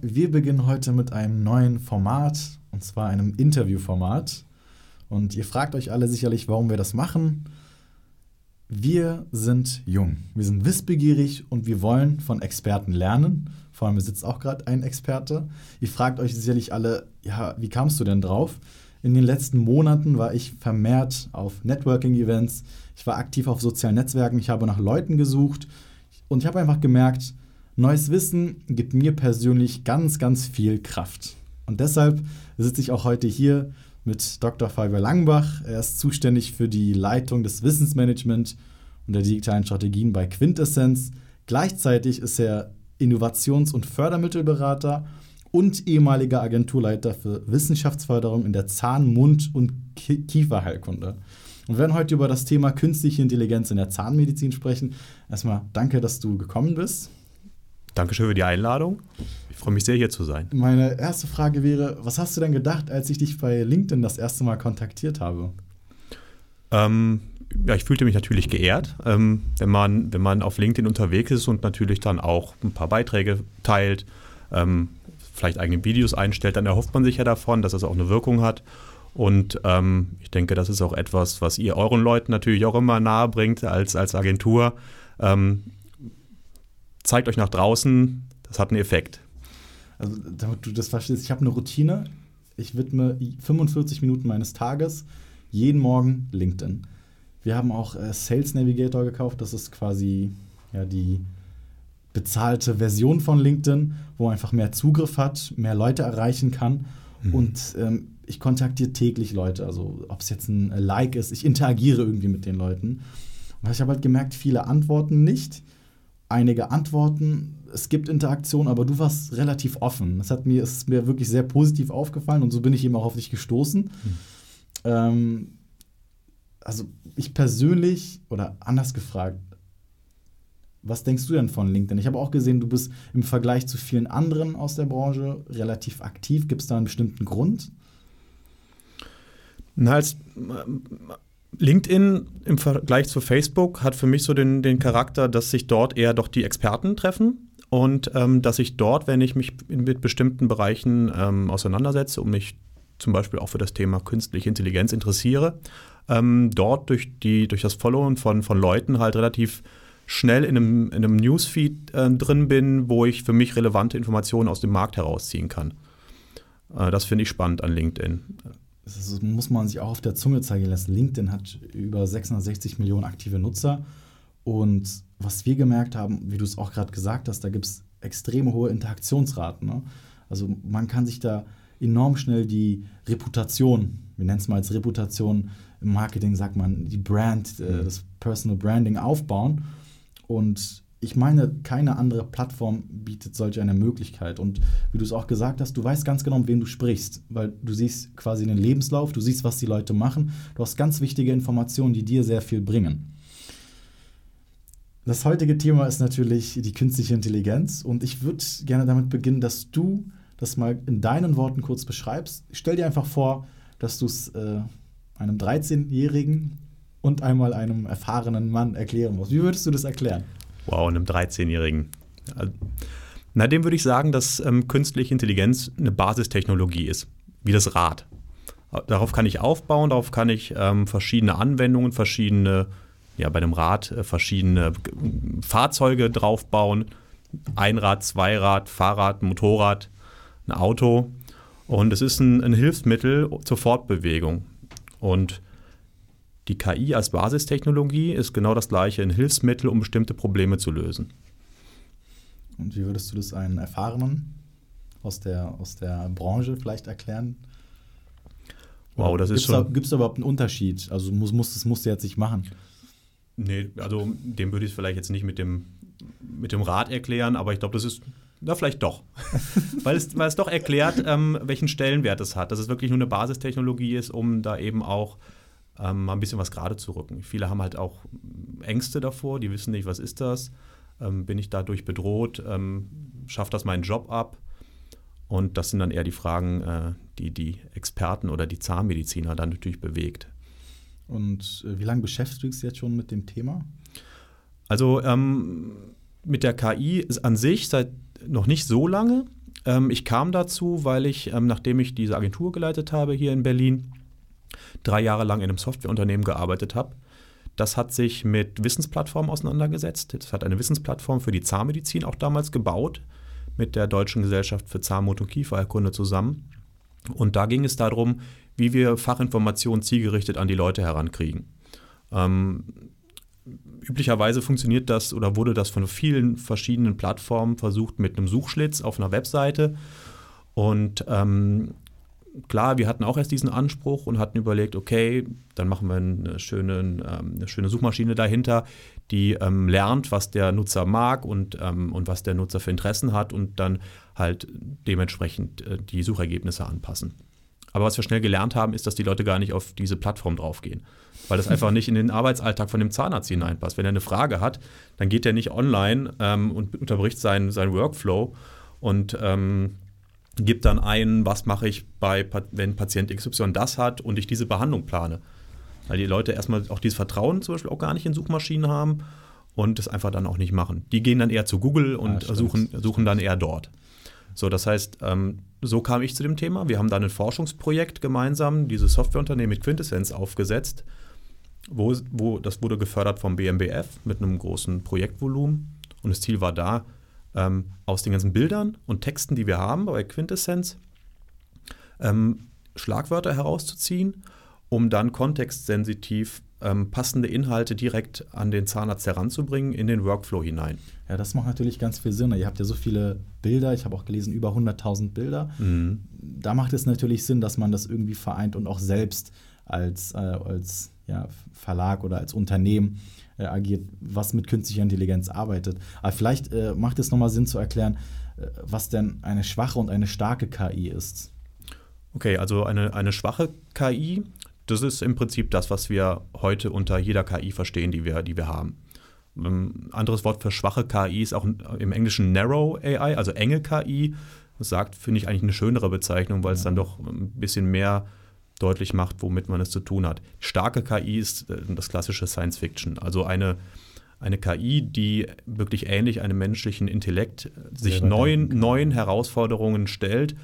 Wir beginnen heute mit einem neuen Format, und zwar einem Interviewformat. Und ihr fragt euch alle sicherlich, warum wir das machen. Wir sind jung, wir sind wissbegierig und wir wollen von Experten lernen. Vor allem sitzt auch gerade ein Experte. Ihr fragt euch sicherlich alle, ja, wie kamst du denn drauf? In den letzten Monaten war ich vermehrt auf Networking-Events, ich war aktiv auf sozialen Netzwerken, ich habe nach Leuten gesucht und ich habe einfach gemerkt, neues Wissen gibt mir persönlich ganz, ganz viel Kraft. Und deshalb sitze ich auch heute hier mit Dr. Fabian Langbach. Er ist zuständig für die Leitung des Wissensmanagement und der digitalen Strategien bei Quintessenz. Gleichzeitig ist er Innovations- und Fördermittelberater und ehemaliger Agenturleiter für Wissenschaftsförderung in der Zahn-, Mund- und Kieferheilkunde. Und wir werden heute über das Thema künstliche Intelligenz in der Zahnmedizin sprechen. Erstmal danke, dass du gekommen bist. Dankeschön für die Einladung. Ich freue mich sehr, hier zu sein. Meine erste Frage wäre, was hast du denn gedacht, als ich dich bei LinkedIn das erste Mal kontaktiert habe? Ähm, ja, ich fühlte mich natürlich geehrt, ähm, wenn, man, wenn man auf LinkedIn unterwegs ist und natürlich dann auch ein paar Beiträge teilt, ähm, vielleicht eigene Videos einstellt, dann erhofft man sich ja davon, dass es auch eine Wirkung hat. Und ähm, ich denke, das ist auch etwas, was ihr euren Leuten natürlich auch immer nahe bringt als, als Agentur. Ähm, zeigt euch nach draußen, das hat einen Effekt. Also, damit du das verstehst, ich habe eine Routine. Ich widme 45 Minuten meines Tages jeden Morgen LinkedIn. Wir haben auch äh, Sales Navigator gekauft. Das ist quasi ja, die bezahlte Version von LinkedIn, wo man einfach mehr Zugriff hat, mehr Leute erreichen kann. Mhm. Und ähm, ich kontaktiere täglich Leute. Also ob es jetzt ein Like ist, ich interagiere irgendwie mit den Leuten. Und ich habe halt gemerkt, viele antworten nicht. Einige antworten, es gibt Interaktion, aber du warst relativ offen. Das hat mir, ist mir wirklich sehr positiv aufgefallen und so bin ich eben auch auf dich gestoßen. Mhm. Ähm, also ich persönlich, oder anders gefragt, was denkst du denn von LinkedIn? Ich habe auch gesehen, du bist im Vergleich zu vielen anderen aus der Branche relativ aktiv. Gibt es da einen bestimmten Grund? Na, als LinkedIn im Vergleich zu Facebook hat für mich so den, den Charakter, dass sich dort eher doch die Experten treffen und ähm, dass ich dort, wenn ich mich mit bestimmten Bereichen ähm, auseinandersetze und mich zum Beispiel auch für das Thema künstliche Intelligenz interessiere, ähm, dort durch, die, durch das Followen von, von Leuten halt relativ schnell in einem, in einem Newsfeed äh, drin bin, wo ich für mich relevante Informationen aus dem Markt herausziehen kann. Äh, das finde ich spannend an LinkedIn. Das muss man sich auch auf der Zunge zeigen lassen. LinkedIn hat über 660 Millionen aktive Nutzer. Und was wir gemerkt haben, wie du es auch gerade gesagt hast, da gibt es extrem hohe Interaktionsraten. Ne? Also man kann sich da enorm schnell die Reputation, wir nennen es mal als Reputation, im Marketing sagt man die Brand, äh, mhm. das Personal Branding aufbauen. Und ich meine, keine andere Plattform bietet solch eine Möglichkeit. Und wie du es auch gesagt hast, du weißt ganz genau, mit wem du sprichst, weil du siehst quasi den Lebenslauf, du siehst, was die Leute machen. Du hast ganz wichtige Informationen, die dir sehr viel bringen. Das heutige Thema ist natürlich die künstliche Intelligenz und ich würde gerne damit beginnen, dass du das mal in deinen Worten kurz beschreibst. Stell dir einfach vor, dass du es äh, einem 13-Jährigen und einmal einem erfahrenen Mann erklären musst. Wie würdest du das erklären? Wow, einem 13-Jährigen. Na, dem würde ich sagen, dass ähm, künstliche Intelligenz eine Basistechnologie ist, wie das Rad. Darauf kann ich aufbauen, darauf kann ich ähm, verschiedene Anwendungen, verschiedene, ja, bei einem Rad äh, verschiedene Fahrzeuge draufbauen. Einrad, Zweirad, Fahrrad, Motorrad, ein Auto. Und es ist ein, ein Hilfsmittel zur Fortbewegung. Und die KI als Basistechnologie ist genau das gleiche, ein Hilfsmittel, um bestimmte Probleme zu lösen. Und wie würdest du das einen Erfahrenen aus der, aus der Branche vielleicht erklären? Wow, das gibt's ist schon. Gibt es überhaupt einen Unterschied? Also muss, muss, das musst du jetzt nicht machen. Nee, also dem würde ich es vielleicht jetzt nicht mit dem, mit dem Rad erklären, aber ich glaube, das ist na, vielleicht doch. weil, es, weil es doch erklärt, ähm, welchen Stellenwert es hat. Dass es wirklich nur eine Basistechnologie ist, um da eben auch ähm, mal ein bisschen was gerade zu rücken. Viele haben halt auch Ängste davor, die wissen nicht, was ist das, ähm, bin ich dadurch bedroht, ähm, schafft das meinen Job ab? Und das sind dann eher die Fragen, äh, die die Experten oder die Zahnmediziner dann natürlich bewegt. Und äh, wie lange beschäftigst du dich jetzt schon mit dem Thema? Also ähm, mit der KI an sich seit noch nicht so lange. Ähm, ich kam dazu, weil ich, ähm, nachdem ich diese Agentur geleitet habe hier in Berlin, drei Jahre lang in einem Softwareunternehmen gearbeitet habe. Das hat sich mit Wissensplattformen auseinandergesetzt. Es hat eine Wissensplattform für die Zahnmedizin auch damals gebaut, mit der Deutschen Gesellschaft für Zahnmund- und Kiefererkunde zusammen. Und da ging es darum, wie wir Fachinformationen zielgerichtet an die Leute herankriegen. Ähm, üblicherweise funktioniert das oder wurde das von vielen verschiedenen Plattformen versucht mit einem Suchschlitz auf einer Webseite. Und ähm, klar, wir hatten auch erst diesen Anspruch und hatten überlegt, okay, dann machen wir eine schöne, ähm, eine schöne Suchmaschine dahinter, die ähm, lernt, was der Nutzer mag und, ähm, und was der Nutzer für Interessen hat und dann halt dementsprechend äh, die Suchergebnisse anpassen. Aber was wir schnell gelernt haben, ist, dass die Leute gar nicht auf diese Plattform draufgehen, weil das einfach nicht in den Arbeitsalltag von dem Zahnarzt hineinpasst. Wenn er eine Frage hat, dann geht er nicht online ähm, und unterbricht seinen, seinen Workflow und ähm, gibt dann ein, was mache ich bei, wenn Patient XY das hat und ich diese Behandlung plane. Weil die Leute erstmal auch dieses Vertrauen zum Beispiel auch gar nicht in Suchmaschinen haben und das einfach dann auch nicht machen. Die gehen dann eher zu Google und ah, suchen, suchen dann eher dort. So, das heißt, ähm, so kam ich zu dem Thema. Wir haben dann ein Forschungsprojekt gemeinsam, dieses Softwareunternehmen mit Quintessenz aufgesetzt, wo, wo das wurde gefördert vom BMBF mit einem großen Projektvolumen. Und das Ziel war da, ähm, aus den ganzen Bildern und Texten, die wir haben bei Quintessenz, ähm, Schlagwörter herauszuziehen, um dann kontextsensitiv ähm, passende Inhalte direkt an den Zahnarzt heranzubringen, in den Workflow hinein. Ja, das macht natürlich ganz viel Sinn. Ihr habt ja so viele Bilder, ich habe auch gelesen, über 100.000 Bilder. Mhm. Da macht es natürlich Sinn, dass man das irgendwie vereint und auch selbst als, äh, als ja, Verlag oder als Unternehmen äh, agiert, was mit künstlicher Intelligenz arbeitet. Aber vielleicht äh, macht es nochmal Sinn zu erklären, äh, was denn eine schwache und eine starke KI ist. Okay, also eine, eine schwache KI, das ist im Prinzip das, was wir heute unter jeder KI verstehen, die wir, die wir haben. Ein ähm, anderes Wort für schwache KI ist auch im Englischen Narrow AI, also enge KI. Das sagt, finde ich, eigentlich eine schönere Bezeichnung, weil es dann doch ein bisschen mehr deutlich macht, womit man es zu tun hat. Starke KI ist äh, das klassische Science Fiction, also eine, eine KI, die wirklich ähnlich einem menschlichen Intellekt äh, sich neuen, neuen Herausforderungen stellt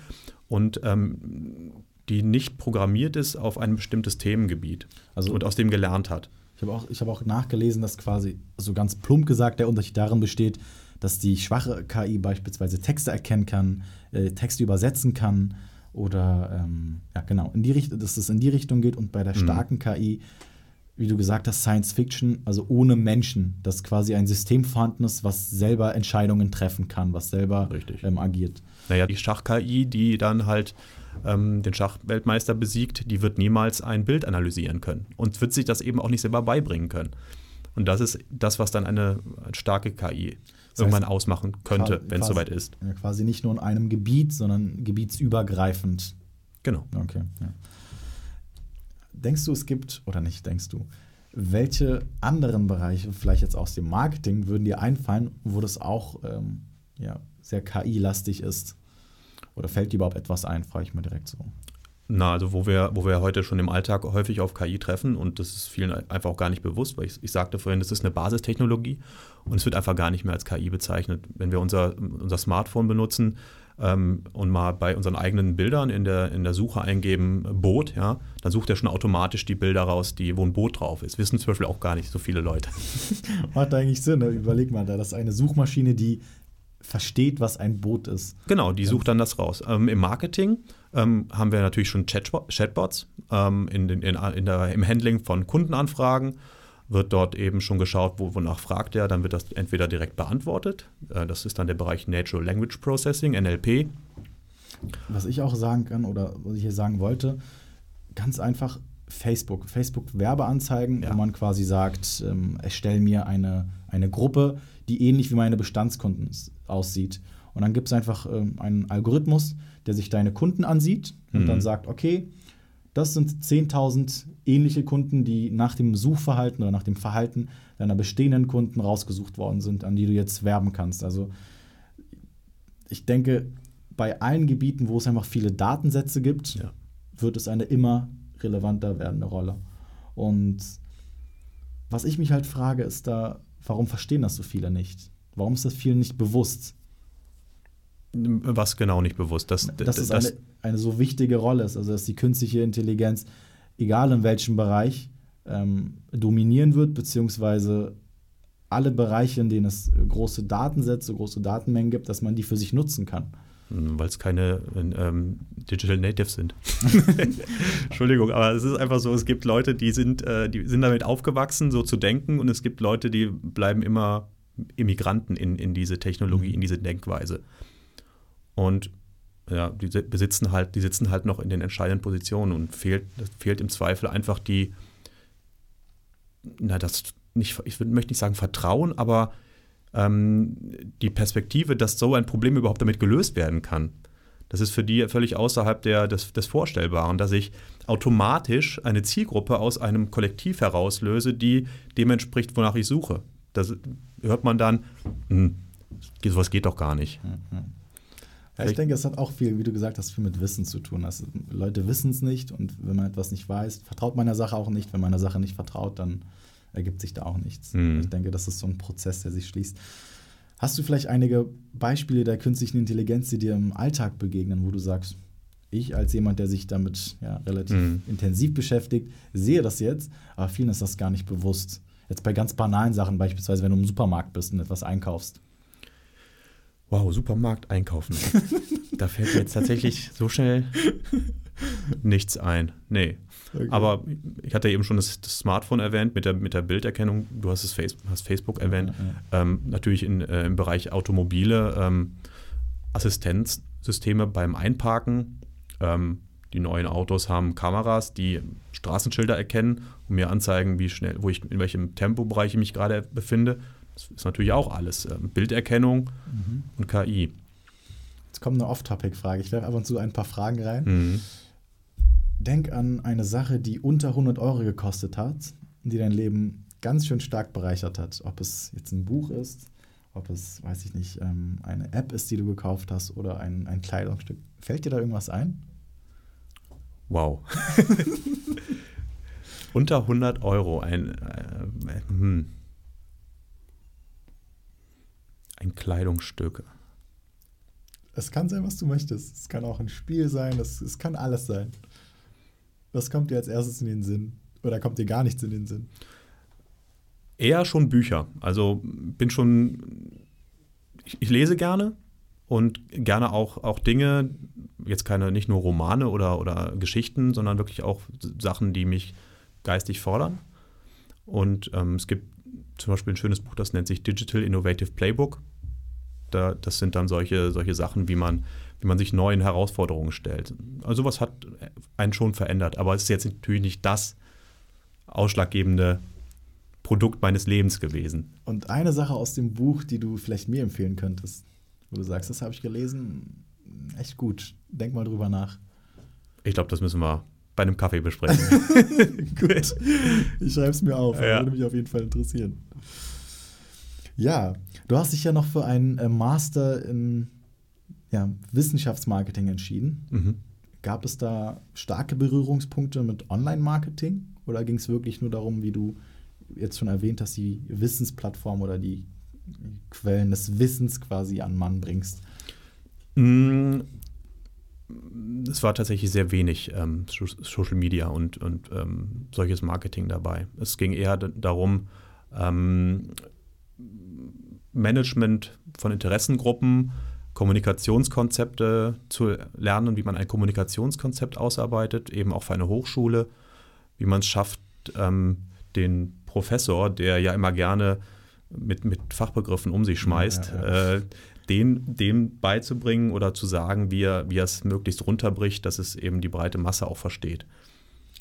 und ähm, die nicht programmiert ist auf ein bestimmtes Themengebiet also, und aus dem gelernt hat. Ich habe auch, hab auch nachgelesen, dass quasi, so ganz plump gesagt, der Unterschied darin besteht, dass die schwache KI beispielsweise Texte erkennen kann, äh, Texte übersetzen kann, oder ähm, ja, genau, in die Richtung, dass es in die Richtung geht und bei der mhm. starken mhm. KI, wie du gesagt hast, Science Fiction, also ohne Menschen, dass quasi ein System vorhanden ist, was selber Entscheidungen treffen kann, was selber ähm, agiert. Naja, die Schach-KI, die dann halt ähm, den Schachweltmeister besiegt, die wird niemals ein Bild analysieren können und wird sich das eben auch nicht selber beibringen können. Und das ist das, was dann eine starke KI das irgendwann ausmachen könnte, wenn es soweit ist. Ja, quasi nicht nur in einem Gebiet, sondern gebietsübergreifend. Genau. Okay. Ja. Denkst du, es gibt, oder nicht, denkst du, welche anderen Bereiche, vielleicht jetzt aus dem Marketing, würden dir einfallen, wo das auch ähm, ja, sehr KI-lastig ist? Oder fällt dir überhaupt etwas ein, frage ich mal direkt so. Na, also wo wir, wo wir heute schon im Alltag häufig auf KI treffen und das ist vielen einfach auch gar nicht bewusst, weil ich, ich sagte vorhin, das ist eine Basistechnologie und es wird einfach gar nicht mehr als KI bezeichnet. Wenn wir unser, unser Smartphone benutzen ähm, und mal bei unseren eigenen Bildern in der, in der Suche eingeben Boot, ja, dann sucht er schon automatisch die Bilder raus, die, wo ein Boot drauf ist. Wissen zum Beispiel auch gar nicht so viele Leute. Macht eigentlich Sinn, ne? überleg mal, da das ist eine Suchmaschine, die versteht, was ein Boot ist. Genau, die sucht dann das raus. Ähm, Im Marketing ähm, haben wir natürlich schon Chatbots ähm, in in, in der, im Handling von Kundenanfragen. Wird dort eben schon geschaut, wo, wonach fragt er, dann wird das entweder direkt beantwortet. Äh, das ist dann der Bereich Natural Language Processing, NLP. Was ich auch sagen kann oder was ich hier sagen wollte, ganz einfach Facebook. Facebook-Werbeanzeigen, ja. wo man quasi sagt, ähm, erstell mir eine, eine Gruppe, die ähnlich wie meine Bestandskunden aussieht. Und dann gibt es einfach ähm, einen Algorithmus, der sich deine Kunden ansieht und mhm. dann sagt, okay, das sind 10.000 ähnliche Kunden, die nach dem Suchverhalten oder nach dem Verhalten deiner bestehenden Kunden rausgesucht worden sind, an die du jetzt werben kannst. Also ich denke, bei allen Gebieten, wo es einfach viele Datensätze gibt, ja. wird es eine immer relevanter werdende Rolle. Und was ich mich halt frage, ist da, warum verstehen das so viele nicht? Warum ist das vielen nicht bewusst? Was genau nicht bewusst? Dass, dass es eine, eine so wichtige Rolle ist, also dass die künstliche Intelligenz, egal in welchem Bereich, ähm, dominieren wird, beziehungsweise alle Bereiche, in denen es große Datensätze, große Datenmengen gibt, dass man die für sich nutzen kann. Hm, Weil es keine ähm, Digital Natives sind. Entschuldigung, aber es ist einfach so, es gibt Leute, die sind, äh, die sind damit aufgewachsen, so zu denken, und es gibt Leute, die bleiben immer Immigranten in, in diese Technologie, mhm. in diese Denkweise. Und ja, die besitzen halt, die sitzen halt noch in den entscheidenden Positionen und fehlt, fehlt im Zweifel einfach die, na, das nicht, ich möchte nicht sagen Vertrauen, aber ähm, die Perspektive, dass so ein Problem überhaupt damit gelöst werden kann. Das ist für die völlig außerhalb der, des, des Vorstellbaren, dass ich automatisch eine Zielgruppe aus einem Kollektiv herauslöse, die dem entspricht, wonach ich suche. Das hört man dann, hm, sowas geht doch gar nicht. Mhm. Ja, ich denke, es hat auch viel, wie du gesagt hast, viel mit Wissen zu tun. Also, Leute wissen es nicht und wenn man etwas nicht weiß, vertraut man der Sache auch nicht. Wenn man der Sache nicht vertraut, dann ergibt sich da auch nichts. Mhm. Ich denke, das ist so ein Prozess, der sich schließt. Hast du vielleicht einige Beispiele der künstlichen Intelligenz, die dir im Alltag begegnen, wo du sagst, ich als jemand, der sich damit ja, relativ mhm. intensiv beschäftigt, sehe das jetzt, aber vielen ist das gar nicht bewusst. Jetzt bei ganz banalen Sachen, beispielsweise wenn du im Supermarkt bist und etwas einkaufst. Wow, Supermarkt einkaufen. da fällt mir jetzt tatsächlich so schnell nichts ein. Nee. Okay. Aber ich hatte eben schon das, das, Smartphone erwähnt mit der, mit der Bilderkennung. Du hast, es Face, hast Facebook erwähnt. Ja, ja. Ähm, natürlich in, äh, im Bereich Automobile, ähm, Assistenzsysteme beim Einparken. Ähm, die neuen Autos haben Kameras, die Straßenschilder erkennen und mir anzeigen, wie schnell, wo ich in welchem Tempobereich ich mich gerade befinde. Das ist natürlich auch alles. Ähm, Bilderkennung mhm. und KI. Jetzt kommt eine Off-Topic-Frage. Ich werfe ab und zu ein paar Fragen rein. Mhm. Denk an eine Sache, die unter 100 Euro gekostet hat, die dein Leben ganz schön stark bereichert hat. Ob es jetzt ein Buch ist, ob es, weiß ich nicht, ähm, eine App ist, die du gekauft hast oder ein, ein Kleidungsstück. Fällt dir da irgendwas ein? Wow. unter 100 Euro. Ein, äh, hm. Ein Kleidungsstück. Es kann sein, was du möchtest. Es kann auch ein Spiel sein, es, es kann alles sein. Was kommt dir als erstes in den Sinn? Oder kommt dir gar nichts in den Sinn? Eher schon Bücher. Also bin schon, ich, ich lese gerne und gerne auch, auch Dinge, jetzt keine, nicht nur Romane oder, oder Geschichten, sondern wirklich auch Sachen, die mich geistig fordern. Und ähm, es gibt zum Beispiel ein schönes Buch, das nennt sich Digital Innovative Playbook. Da, das sind dann solche, solche Sachen, wie man wie man sich neuen Herausforderungen stellt. Also sowas hat einen schon verändert, aber es ist jetzt natürlich nicht das ausschlaggebende Produkt meines Lebens gewesen. Und eine Sache aus dem Buch, die du vielleicht mir empfehlen könntest, wo du sagst, das habe ich gelesen, echt gut. Denk mal drüber nach. Ich glaube, das müssen wir bei einem Kaffee besprechen. gut. Ich schreibe es mir auf. Ja. Würde mich auf jeden Fall interessieren. Ja, du hast dich ja noch für einen äh, Master in ja, Wissenschaftsmarketing entschieden. Mhm. Gab es da starke Berührungspunkte mit Online-Marketing oder ging es wirklich nur darum, wie du jetzt schon erwähnt hast, die Wissensplattform oder die Quellen des Wissens quasi an Mann bringst? Mm, es war tatsächlich sehr wenig ähm, Social Media und, und ähm, solches Marketing dabei. Es ging eher darum, ähm, Management von Interessengruppen Kommunikationskonzepte zu lernen, wie man ein Kommunikationskonzept ausarbeitet, eben auch für eine Hochschule, wie man es schafft, ähm, den Professor, der ja immer gerne mit, mit Fachbegriffen um sich schmeißt, ja, ja. Äh, den, dem beizubringen oder zu sagen, wie er, wie er es möglichst runterbricht, dass es eben die breite Masse auch versteht.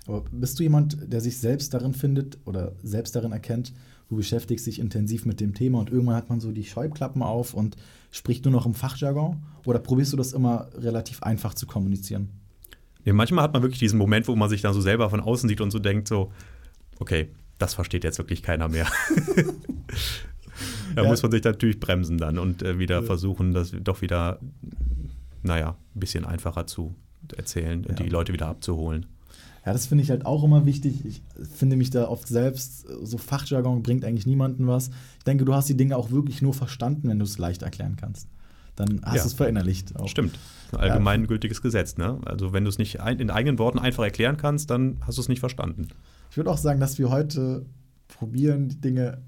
Aber bist du jemand, der sich selbst darin findet oder selbst darin erkennt, du beschäftigst dich intensiv mit dem Thema und irgendwann hat man so die Scheuklappen auf und spricht nur noch im Fachjargon? Oder probierst du das immer relativ einfach zu kommunizieren? Nee, manchmal hat man wirklich diesen Moment, wo man sich dann so selber von außen sieht und so denkt, so, okay, das versteht jetzt wirklich keiner mehr. da ja. muss man sich natürlich bremsen dann und äh, wieder ja. versuchen, das doch wieder, naja, ein bisschen einfacher zu erzählen, ja. die Leute wieder abzuholen. Ja, das finde ich halt auch immer wichtig. Ich finde mich da oft selbst, so Fachjargon bringt eigentlich niemandem was. Ich denke, du hast die Dinge auch wirklich nur verstanden, wenn du es leicht erklären kannst. Dann hast Ja. du es verinnerlicht. Auch. Stimmt. Ein allgemeingültiges Gesetz. Ne? Also wenn du es nicht ein, in eigenen Worten einfach erklären kannst, dann hast du es nicht verstanden. Ich würde auch sagen, dass wir heute probieren, die Dinge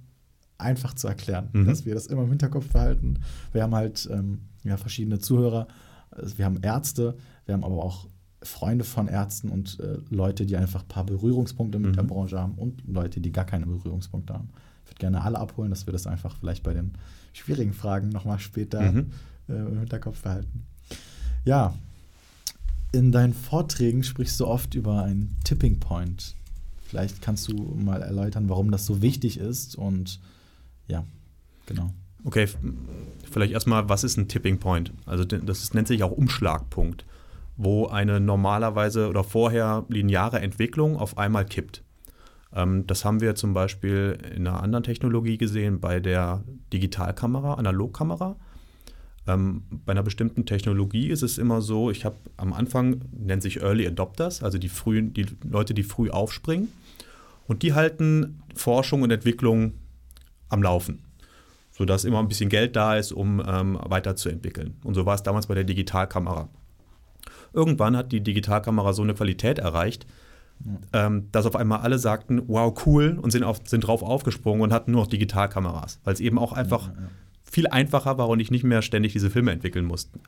einfach zu erklären. Mhm. Dass wir das immer im Hinterkopf behalten. Wir haben halt ähm, ja, verschiedene Zuhörer. Also wir haben Ärzte, wir haben aber auch Freunde von Ärzten und äh, Leute, die einfach ein paar Berührungspunkte mit Mhm. der Branche haben und Leute, die gar keine Berührungspunkte haben. Ich würde gerne alle abholen, dass wir das einfach vielleicht bei den schwierigen Fragen nochmal später Mhm. äh, im Hinterkopf behalten. Ja, in deinen Vorträgen sprichst du oft über einen Tipping Point. Vielleicht kannst du mal erläutern, warum das so wichtig ist und ja, genau. Okay, vielleicht erstmal, was ist ein Tipping Point? Also das nennt sich auch Umschlagpunkt, wo eine normalerweise oder vorher lineare Entwicklung auf einmal kippt. Ähm, das haben wir zum Beispiel in einer anderen Technologie gesehen, bei der Digitalkamera, Analogkamera. Ähm, bei einer bestimmten Technologie ist es immer so, ich habe am Anfang, nennt sich Early Adopters, also die, frühen, die Leute, die früh aufspringen. Und die halten Forschung und Entwicklung am Laufen sodass immer ein bisschen Geld da ist, um ähm, weiterzuentwickeln. Und so war es damals bei der Digitalkamera. Irgendwann hat die Digitalkamera so eine Qualität erreicht, ähm, dass auf einmal alle sagten, wow, cool, und sind, auf, sind drauf aufgesprungen und hatten nur noch Digitalkameras, weil es eben auch einfach Ja, ja. viel einfacher war und ich nicht mehr ständig diese Filme entwickeln mussten.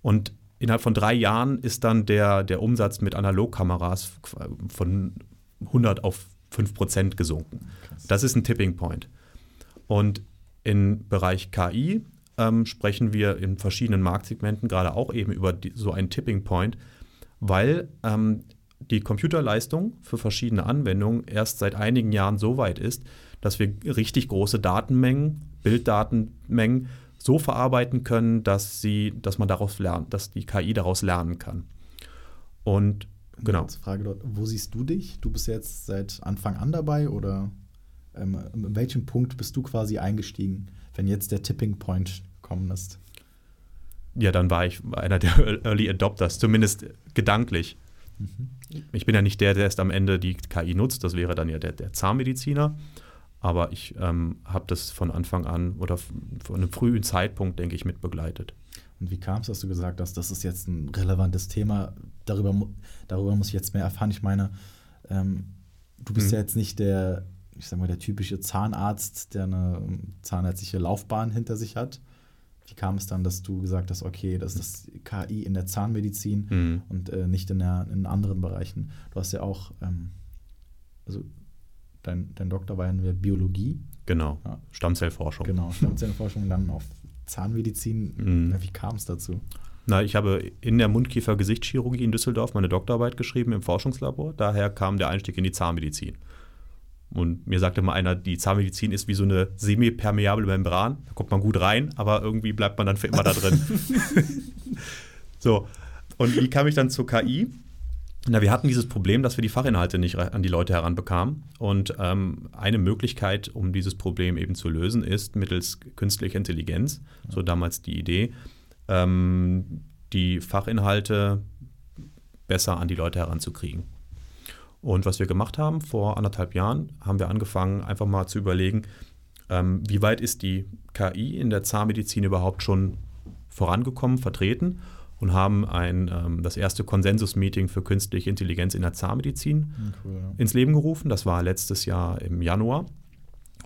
Und innerhalb von drei Jahren ist dann der, der Umsatz mit Analogkameras von 100 auf 5 Prozent gesunken. Krass. Das ist ein Tipping Point. Und im Bereich KI ähm, sprechen wir in verschiedenen Marktsegmenten gerade auch eben über die, so einen Tipping Point, weil ähm, die Computerleistung für verschiedene Anwendungen erst seit einigen Jahren so weit ist, dass wir richtig große Datenmengen, Bilddatenmengen so verarbeiten können, dass sie, dass man daraus lernt, dass die KI daraus lernen kann. Und genau. Kurze Frage dort, wo siehst du dich? Du bist jetzt seit Anfang an dabei oder ähm, in welchem Punkt bist du quasi eingestiegen, wenn jetzt der Tipping Point gekommen ist? Ja, dann war ich einer der Early Adopters, zumindest gedanklich. Ich bin ja nicht der, der erst am Ende die KI nutzt, das wäre dann ja der, der Zahnmediziner. Aber ich ähm, habe das von Anfang an oder von einem frühen Zeitpunkt, denke ich, mit begleitet. Und wie kam es, dass du gesagt hast, das ist jetzt ein relevantes Thema? Darüber, darüber muss ich jetzt mehr erfahren. Ich meine, ähm, du bist Mhm. ja jetzt nicht der, ich sag mal, der typische Zahnarzt, der eine ähm, zahnärztliche Laufbahn hinter sich hat. Wie kam es dann, dass du gesagt hast, okay, das ist KI in der Zahnmedizin Mhm. und äh, nicht in, der, in anderen Bereichen? Du hast ja auch, ähm, also dein, dein Doktor war ja in der Biologie, Genau, Ja. Stammzellforschung. genau, Stammzellenforschung, dann auf Zahnmedizin. Mhm. Wie kam es dazu? Na, ich habe in der Mundkiefer-Gesichtschirurgie in Düsseldorf meine Doktorarbeit geschrieben im Forschungslabor. Daher kam der Einstieg in die Zahnmedizin. Und mir sagte mal einer, die Zahnmedizin ist wie so eine semipermeable Membran. Da kommt man gut rein, aber irgendwie bleibt man dann für immer da drin. so, und wie kam ich dann zur KI? Na, wir hatten dieses Problem, dass wir die Fachinhalte nicht an die Leute heranbekamen. Und ähm, eine Möglichkeit, um dieses Problem eben zu lösen, ist mittels künstlicher Intelligenz, so damals die Idee, ähm, die Fachinhalte besser an die Leute heranzukriegen. Und was wir gemacht haben vor anderthalb Jahren, haben wir angefangen, einfach mal zu überlegen, ähm, wie weit ist die KI in der Zahnmedizin überhaupt schon vorangekommen, vertreten und haben ein, ähm, das erste Konsensus-Meeting für künstliche Intelligenz in der Zahnmedizin Cool, ja. ins Leben gerufen. Das war letztes Jahr im Januar.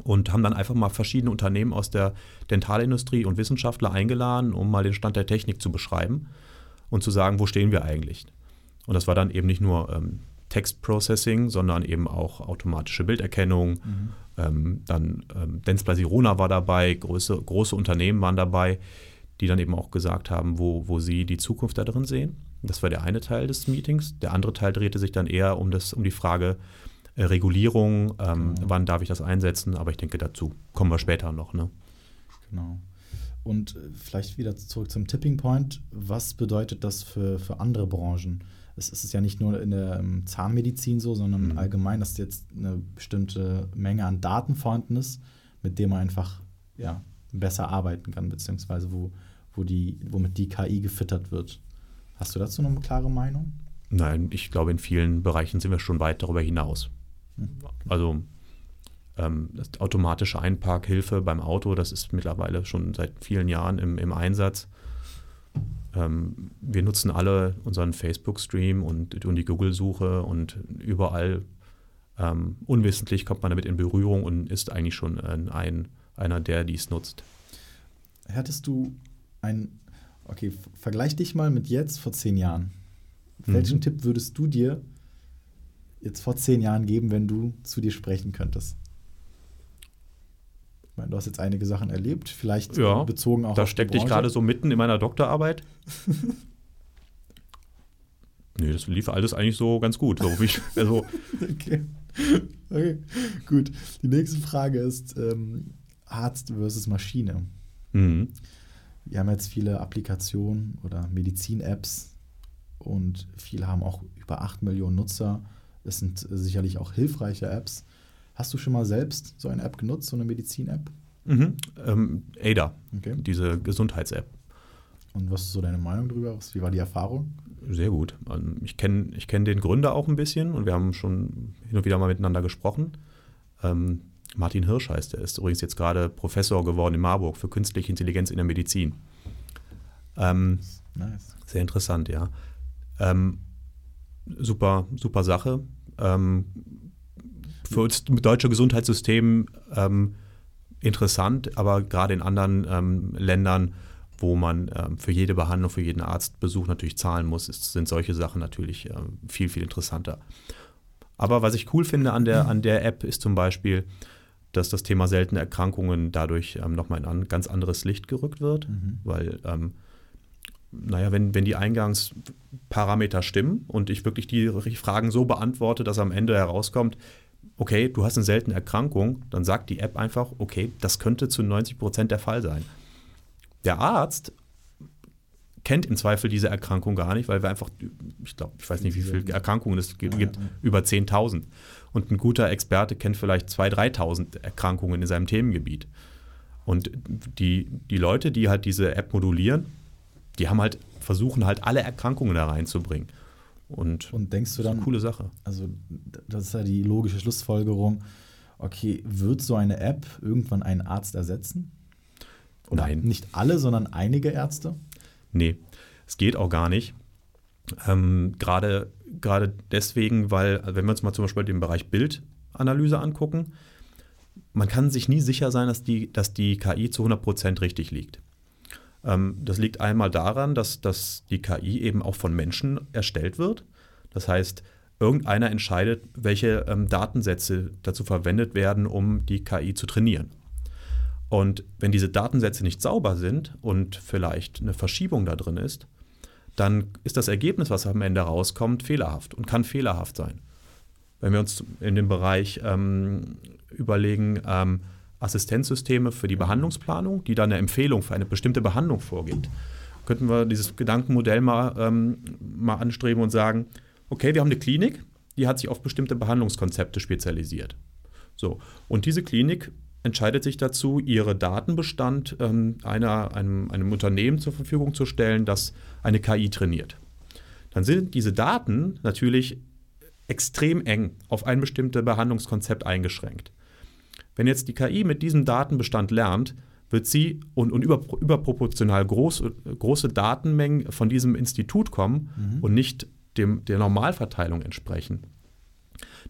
Und haben dann einfach mal verschiedene Unternehmen aus der Dentalindustrie und Wissenschaftler eingeladen, um mal den Stand der Technik zu beschreiben und zu sagen, wo stehen wir eigentlich. Und das war dann eben nicht nur ähm, Textprocessing, sondern eben auch automatische Bilderkennung. Mhm. Ähm, dann ähm, Dentsply Sirona war dabei, große, große Unternehmen waren dabei, die dann eben auch gesagt haben, wo, wo sie die Zukunft da drin sehen. Das war der eine Teil des Meetings. Der andere Teil drehte sich dann eher um, das, um die Frage äh, Regulierung, ähm, Genau. wann darf ich das einsetzen, aber ich denke, dazu kommen wir später noch. Ne? Genau. Und äh, vielleicht wieder zurück zum Tipping Point. Was bedeutet das für, für andere Branchen? Es ist ja nicht nur in der ähm, Zahnmedizin so, sondern Mhm. allgemein, dass jetzt eine bestimmte Menge an Daten vorhanden ist, mit dem man einfach ja, besser arbeiten kann, beziehungsweise wo, wo die, womit die KI gefüttert wird. Hast du dazu noch eine klare Meinung? Nein, ich glaube, in vielen Bereichen sind wir schon weit darüber hinaus. Hm. Also ähm, automatische Einparkhilfe beim Auto, das ist mittlerweile schon seit vielen Jahren im, im Einsatz. Ähm, wir nutzen alle unseren Facebook-Stream und, und, die Google-Suche und überall ähm, unwissentlich kommt man damit in Berührung und ist eigentlich schon ein, einer, der dies nutzt. Hättest du ein, okay, vergleich dich mal mit jetzt vor zehn Jahren. Welchen mhm. Tipp würdest du dir jetzt vor zehn Jahren geben, wenn du zu dir sprechen könntest? Ich meine, du hast jetzt einige Sachen erlebt, vielleicht ja, bezogen auch. Da steckte ich gerade so mitten in meiner Doktorarbeit. nee, das lief alles eigentlich so ganz gut. So, ich, also. okay. okay. Gut. Die nächste Frage ist ähm, Arzt versus Maschine. Mhm. Wir haben jetzt viele Applikationen oder Medizin-Apps und viele haben auch über 8 Millionen Nutzer. Es sind sicherlich auch hilfreiche Apps. Hast du schon mal selbst so eine App genutzt, so eine Medizin-App? Mhm. Ähm, ADA, okay. diese Gesundheits-App. Und was ist so deine Meinung darüber? Wie war die Erfahrung? Sehr gut. Ähm, ich kenne ich kenn den Gründer auch ein bisschen und wir haben schon hin und wieder mal miteinander gesprochen. Ähm, Martin Hirsch heißt er, ist übrigens jetzt gerade Professor geworden in Marburg für künstliche Intelligenz in der Medizin. Ähm, nice. Sehr interessant, ja. Ähm, super, super Sache. Ähm, für uns deutsche Gesundheitssystem ähm, interessant, aber gerade in anderen Ländern, wo man ähm, für jede Behandlung, für jeden Arztbesuch natürlich zahlen muss, ist, sind solche Sachen natürlich ähm, viel, viel interessanter. Aber was ich cool finde an der, an der App ist zum Beispiel, dass das Thema seltene Erkrankungen dadurch ähm, nochmal in ein ganz anderes Licht gerückt wird, mhm. weil ähm, naja, wenn, wenn die Eingangsparameter stimmen und ich wirklich die Fragen so beantworte, dass am Ende herauskommt, okay, du hast eine seltene Erkrankung, dann sagt die App einfach, okay, das könnte zu 90 Prozent der Fall sein. Der Arzt kennt im Zweifel diese Erkrankung gar nicht, weil wir einfach, ich glaube, ich weiß nicht, wie viele Erkrankungen es gibt, ja, ja. über 10.000. Und ein guter Experte kennt vielleicht 2.000, 3.000 Erkrankungen in seinem Themengebiet. Und die, die Leute, die halt diese App modulieren, die haben halt, versuchen halt alle Erkrankungen da reinzubringen. Und, und denkst du dann, eine coole Sache. Also, das ist ja die logische Schlussfolgerung. Okay, wird so eine App irgendwann einen Arzt ersetzen? Oder Nein. Nicht alle, sondern einige Ärzte? Nee, es geht auch gar nicht. Ähm, gerade, gerade deswegen, weil, wenn wir uns mal zum Beispiel den Bereich Bildanalyse angucken, man kann sich nie sicher sein, dass die, dass die KI zu 100% richtig liegt. Ähm, das liegt einmal daran, dass, dass die KI eben auch von Menschen erstellt wird. Das heißt, irgendeiner entscheidet, welche ähm, Datensätze dazu verwendet werden, um die KI zu trainieren. Und wenn diese Datensätze nicht sauber sind und vielleicht eine Verschiebung da drin ist, dann ist das Ergebnis, was am Ende rauskommt, fehlerhaft und kann fehlerhaft sein. Wenn wir uns in dem Bereich ähm, überlegen, ähm, Assistenzsysteme für die Behandlungsplanung, die dann eine Empfehlung für eine bestimmte Behandlung vorgibt. Könnten wir dieses Gedankenmodell mal, ähm, mal anstreben und sagen, okay, wir haben eine Klinik, die hat sich auf bestimmte Behandlungskonzepte spezialisiert. So, und diese Klinik entscheidet sich dazu, ihre Datenbestand ähm, einer, einem, einem Unternehmen zur Verfügung zu stellen, das eine KI trainiert. Dann sind diese Daten natürlich extrem eng auf ein bestimmtes Behandlungskonzept eingeschränkt. Wenn jetzt die KI mit diesem Datenbestand lernt, wird sie und, und über, überproportional groß, große Datenmengen von diesem Institut kommen mhm. und nicht dem, der Normalverteilung entsprechen.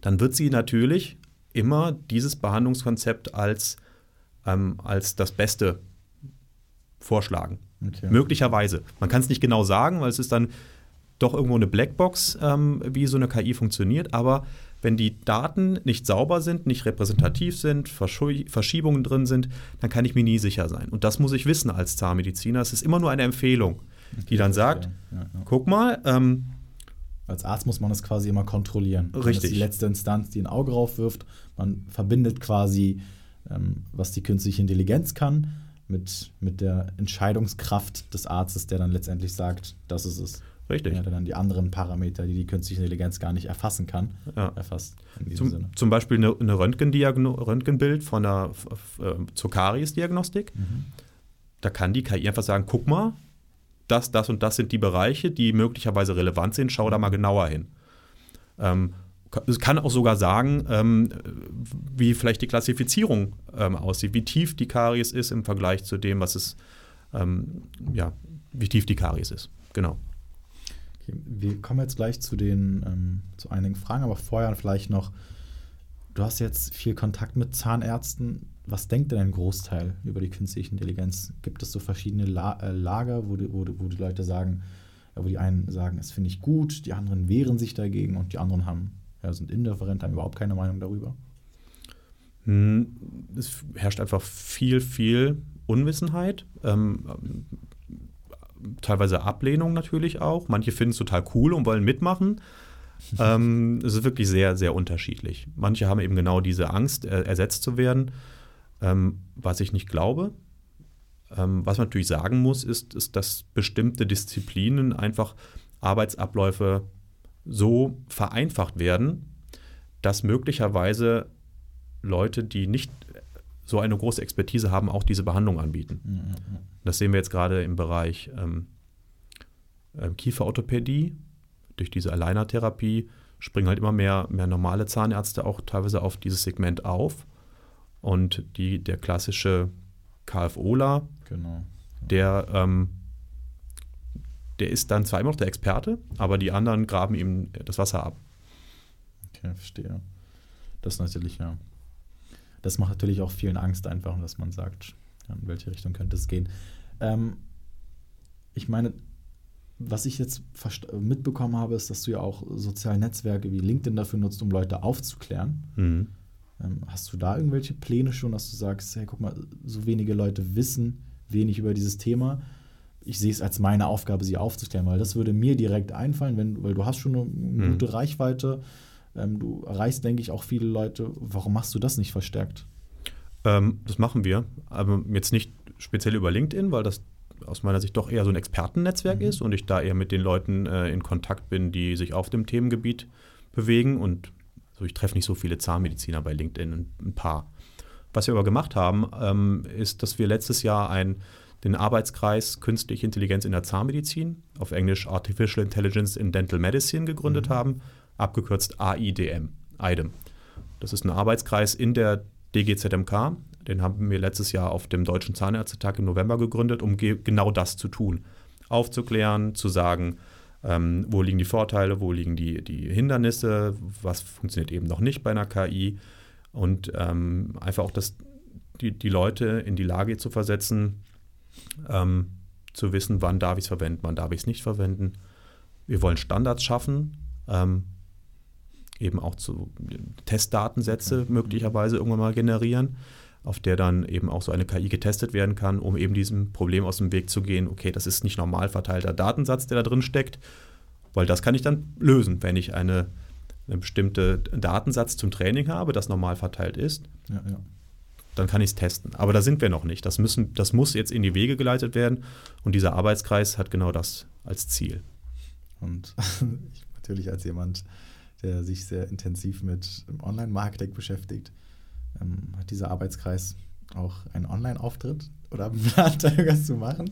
Dann wird sie natürlich immer dieses Behandlungskonzept als, ähm, als das Beste vorschlagen. Okay. Möglicherweise. Man kann es nicht genau sagen, weil es ist dann doch irgendwo eine Blackbox, ähm, wie so eine KI funktioniert, aber wenn die Daten nicht sauber sind, nicht repräsentativ sind, Verschiebungen drin sind, dann kann ich mir nie sicher sein. Und das muss ich wissen als Zahnmediziner. Es ist immer nur eine Empfehlung, die dann sagt, guck mal. Ähm, als Arzt muss man es quasi immer kontrollieren. Richtig. Das ist die letzte Instanz, die ein Auge raufwirft. Man verbindet quasi, ähm, was die künstliche Intelligenz kann, mit, mit der Entscheidungskraft des Arztes, der dann letztendlich sagt, das ist es. Richtig. Ja, dann die anderen Parameter, die die künstliche Intelligenz gar nicht erfassen kann, ja. erfasst. Zum, zum, Beispiel eine, eine Röntgenbild von der äh, zur Karies-Diagnostik. Mhm. Da kann die KI einfach sagen, guck mal, das, das und das sind die Bereiche, die möglicherweise relevant sind, schau da mal genauer hin. Ähm, es kann auch sogar sagen, ähm, wie vielleicht die Klassifizierung ähm, aussieht, wie tief die Karies ist im Vergleich zu dem, was es, ähm, ja, wie tief die Karies ist. Genau. Okay, wir kommen jetzt gleich zu den, ähm, zu einigen Fragen, aber vorher vielleicht noch, du hast jetzt viel Kontakt mit Zahnärzten. Was denkt denn ein Großteil über die künstliche Intelligenz? Gibt es so verschiedene La äh, Lager, wo die, wo, wo die Leute sagen, wo die einen sagen, das finde ich gut, die anderen wehren sich dagegen und die anderen haben ja, sind indifferent, haben überhaupt keine Meinung darüber? Hm, es herrscht einfach viel, viel Unwissenheit. Ähm, teilweise Ablehnung natürlich auch. Manche finden es total cool und wollen mitmachen. ähm, es ist wirklich sehr, sehr unterschiedlich. Manche haben eben genau diese Angst, er, ersetzt zu werden, ähm, was ich nicht glaube. Ähm, was man natürlich sagen muss, ist, ist, dass bestimmte Disziplinen einfach Arbeitsabläufe so vereinfacht werden, dass möglicherweise Leute, die nicht so eine große Expertise haben, auch diese Behandlung anbieten. Mhm. Das sehen wir jetzt gerade im Bereich ähm, äh, Kieferorthopädie. Durch diese Alleinertherapie springen halt immer mehr, mehr normale Zahnärzte auch teilweise auf dieses Segment auf. Und die, der klassische KFOler, genau. der ähm, der ist dann zwar immer noch der Experte, aber die anderen graben ihm das Wasser ab. Okay, verstehe. Das natürlich, ja. Das macht natürlich auch vielen Angst einfach, dass man sagt, in welche Richtung könnte es gehen. Ähm, ich meine, was ich jetzt mitbekommen habe, ist, dass du ja auch soziale Netzwerke wie LinkedIn dafür nutzt, um Leute aufzuklären. Mhm. Ähm, hast du da irgendwelche Pläne schon, dass du sagst, hey, guck mal, so wenige Leute wissen wenig über dieses Thema ich sehe es als meine Aufgabe, sie aufzuklären, weil das würde mir direkt einfallen, wenn, weil du hast schon eine mhm. gute Reichweite, ähm, du erreichst, denke ich, auch viele Leute. Warum machst du das nicht verstärkt? Ähm, das machen wir, aber jetzt nicht speziell über LinkedIn, weil das aus meiner Sicht doch eher so ein Expertennetzwerk mhm. ist und ich da eher mit den Leuten äh, in Kontakt bin, die sich auf dem Themengebiet bewegen und also ich treffe nicht so viele Zahnmediziner bei LinkedIn, ein, ein paar. Was wir aber gemacht haben, ähm, ist, dass wir letztes Jahr ein den Arbeitskreis Künstliche Intelligenz in der Zahnmedizin, auf Englisch Artificial Intelligence in Dental Medicine, gegründet mhm. haben, abgekürzt AIDM. IDEM. Das ist ein Arbeitskreis in der DGZMK. Den haben wir letztes Jahr auf dem Deutschen Zahnärztetag im November gegründet, um ge genau das zu tun. Aufzuklären, zu sagen, ähm, wo liegen die Vorteile, wo liegen die, die Hindernisse, was funktioniert eben noch nicht bei einer KI und ähm, einfach auch das, die, die Leute in die Lage zu versetzen, ähm, zu wissen, wann darf ich es verwenden, wann darf ich es nicht verwenden. Wir wollen Standards schaffen, ähm, eben auch zu Testdatensätze okay. möglicherweise irgendwann mal generieren, auf der dann eben auch so eine KI getestet werden kann, um eben diesem Problem aus dem Weg zu gehen. Okay, das ist nicht normal verteilter Datensatz, der da drin steckt, weil das kann ich dann lösen, wenn ich eine, eine bestimmte Datensatz zum Training habe, das normal verteilt ist. Ja, ja dann kann ich es testen. Aber da sind wir noch nicht. Das, müssen, das muss jetzt in die Wege geleitet werden und dieser Arbeitskreis hat genau das als Ziel. Und ich, natürlich als jemand, der sich sehr intensiv mit Online-Marketing beschäftigt, ähm, hat dieser Arbeitskreis auch einen Online-Auftritt oder plant da irgendwas zu machen?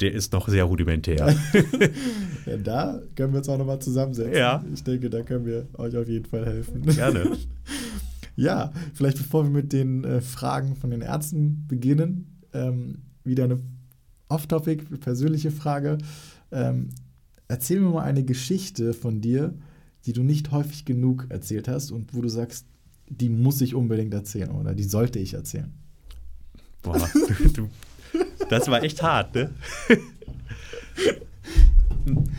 Der ist noch sehr rudimentär. ja, da können wir uns auch nochmal zusammensetzen. Ja. Ich denke, da können wir euch auf jeden Fall helfen. Gerne. Ja, vielleicht bevor wir mit den äh, Fragen von den Ärzten beginnen, ähm, wieder eine off-topic, persönliche Frage. Ähm, erzähl mir mal eine Geschichte von dir, die du nicht häufig genug erzählt hast und wo du sagst, die muss ich unbedingt erzählen oder die sollte ich erzählen. Boah, du, das war echt hart, ne?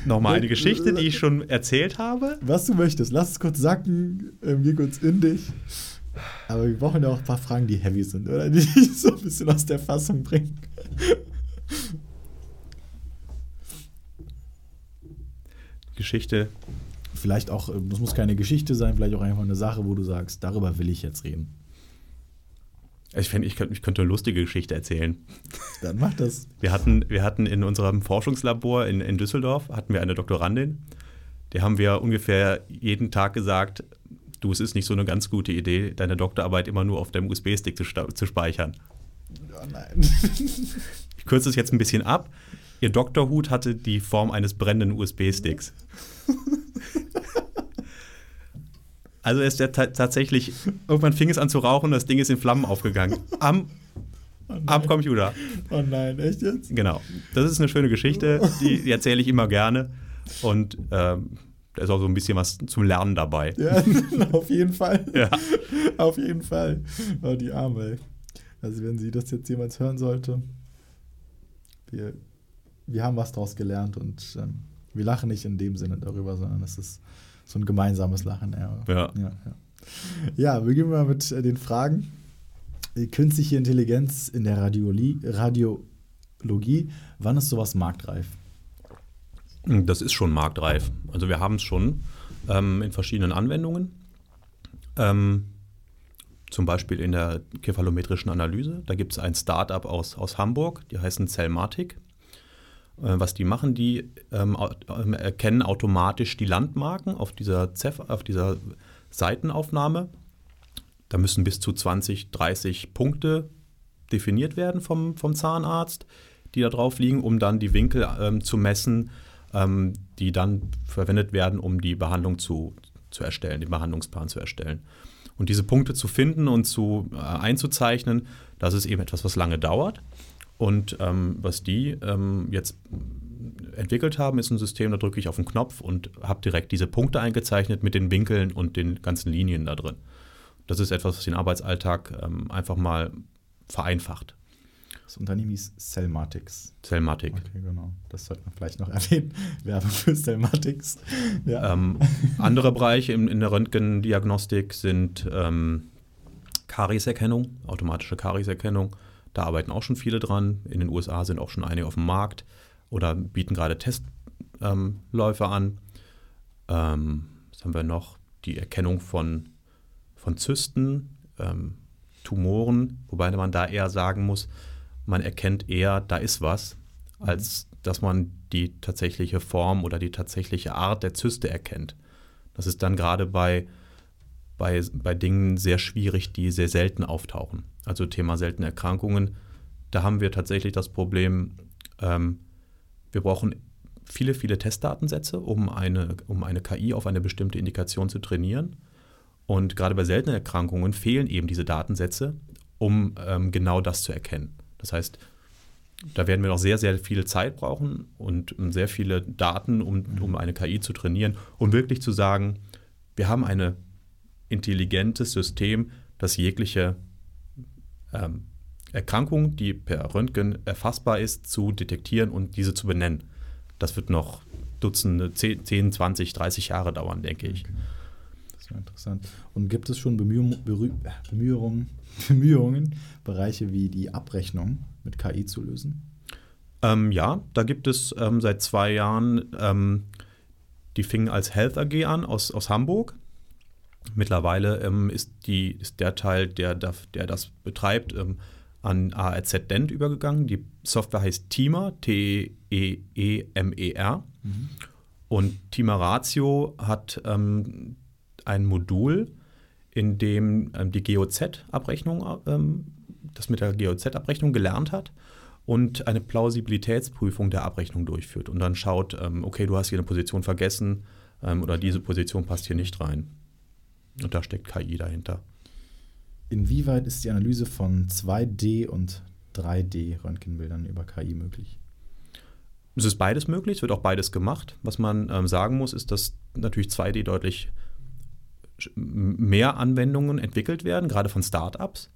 Nochmal eine Geschichte, die ich schon erzählt habe. Was du möchtest. Lass es kurz sacken. Ähm, geh kurz in dich. Aber wir brauchen ja auch ein paar Fragen, die heavy sind, oder? Die dich so ein bisschen aus der Fassung bringen. Geschichte. Vielleicht auch, äh, das muss keine Geschichte sein, vielleicht auch einfach eine Sache, wo du sagst, darüber will ich jetzt reden. Ich, find, ich, könnte, ich könnte eine lustige Geschichte erzählen. Dann mach das. Wir hatten, wir hatten in unserem Forschungslabor in, in Düsseldorf hatten wir eine Doktorandin. Der haben wir ungefähr jeden Tag gesagt, du, es ist nicht so eine ganz gute Idee, deine Doktorarbeit immer nur auf deinem USB-Stick zu, zu speichern. Oh nein. ich kürze es jetzt ein bisschen ab. Ihr Doktorhut hatte die Form eines brennenden USB-Sticks. Also ist der tatsächlich, irgendwann fing es an zu rauchen und das Ding ist in Flammen aufgegangen. Am, oh am Computer. Oh nein, echt jetzt? Genau. Das ist eine schöne Geschichte, die, die erzähle ich immer gerne. Und ähm, da ist auch so ein bisschen was zum Lernen dabei. Ja, auf jeden Fall. Ja. Auf jeden Fall. Oh, die Arme. Also wenn sie das jetzt jemals hören sollte, wir, wir haben was daraus gelernt und ähm, wir lachen nicht in dem Sinne darüber, sondern es ist so ein gemeinsames Lachen. Ja, ja. ja, ja. ja beginnen wir mit äh, den Fragen. Künstliche Intelligenz in der Radiologie, Radiologie, wann ist sowas marktreif? Das ist schon marktreif. Also wir haben es schon ähm, in verschiedenen Anwendungen. Ähm, zum Beispiel in der kephalometrischen Analyse. Da gibt es ein Startup aus, aus Hamburg, die heißen Cellmatic. Äh, was die machen, die ähm, ähm, erkennen automatisch die Landmarken auf dieser, Zef auf dieser Seitenaufnahme. Da müssen bis zu 20, 30 Punkte definiert werden vom, vom Zahnarzt, die da drauf liegen, um dann die Winkel ähm, zu messen, ähm, die dann verwendet werden, um die Behandlung zu, zu erstellen, den Behandlungsplan zu erstellen. Und diese Punkte zu finden und zu, äh, einzuzeichnen, das ist eben etwas, was lange dauert. Und ähm, was die ähm, jetzt entwickelt haben, ist ein System, da drücke ich auf den Knopf und habe direkt diese Punkte eingezeichnet mit den Winkeln und den ganzen Linien da drin. Das ist etwas, was den Arbeitsalltag ähm, einfach mal vereinfacht. Das Unternehmen hieß Cellmatics. Cellmatic. Okay, genau. Das sollte man vielleicht noch erwähnen. Werbung für Cellmatics. Ja. Ähm, andere Bereiche in, in der Röntgendiagnostik sind ähm, Karieserkennung, automatische Karieserkennung. Da arbeiten auch schon viele dran. In den USA sind auch schon einige auf dem Markt oder bieten gerade Testläufe ähm, an. Ähm, was haben wir noch? Die Erkennung von, von Zysten, ähm, Tumoren, wobei man da eher sagen muss, man erkennt eher, da ist was, als dass man die tatsächliche Form oder die tatsächliche Art der Zyste erkennt. Das ist dann gerade bei, bei, bei Dingen sehr schwierig, die sehr selten auftauchen. Also Thema seltene Erkrankungen, da haben wir tatsächlich das Problem, ähm, wir brauchen viele, viele Testdatensätze, um eine, um eine KI auf eine bestimmte Indikation zu trainieren. Und gerade bei seltenen Erkrankungen fehlen eben diese Datensätze, um ähm, genau das zu erkennen. Das heißt, da werden wir noch sehr, sehr viel Zeit brauchen und sehr viele Daten, um, um eine KI zu trainieren, um wirklich zu sagen, wir haben ein intelligentes System, das jegliche ähm, Erkrankung, die per Röntgen erfassbar ist, zu detektieren und diese zu benennen. Das wird noch Dutzende, 10, 20, 30 Jahre dauern, denke ich. Okay. Das wäre interessant. Und gibt es schon Bemühungen, Bemühungen Bemühungen, Bereiche wie die Abrechnung mit KI zu lösen? Ähm, ja, da gibt es ähm, seit zwei Jahren, ähm, die fingen als Health AG an aus, aus Hamburg. Mittlerweile ähm, ist, die, ist der Teil, der, der das betreibt, ähm, an ARZ Dent übergegangen. Die Software heißt Teamer, T-E-E-M-E-R. Mhm. Und Teamer Ratio hat ähm, ein Modul, in dem ähm, die GOZ-Abrechnung, ähm, das mit der GOZ-Abrechnung gelernt hat und eine Plausibilitätsprüfung der Abrechnung durchführt und dann schaut, ähm, okay, du hast hier eine Position vergessen oder diese Position passt hier nicht rein. Und da steckt KI dahinter. Inwieweit ist die Analyse von 2D und 3D-Röntgenbildern über KI möglich? Es ist beides möglich, es wird auch beides gemacht. Was man ähm, sagen muss, ist, dass natürlich 2D deutlich mehr Anwendungen entwickelt werden, gerade von Startups,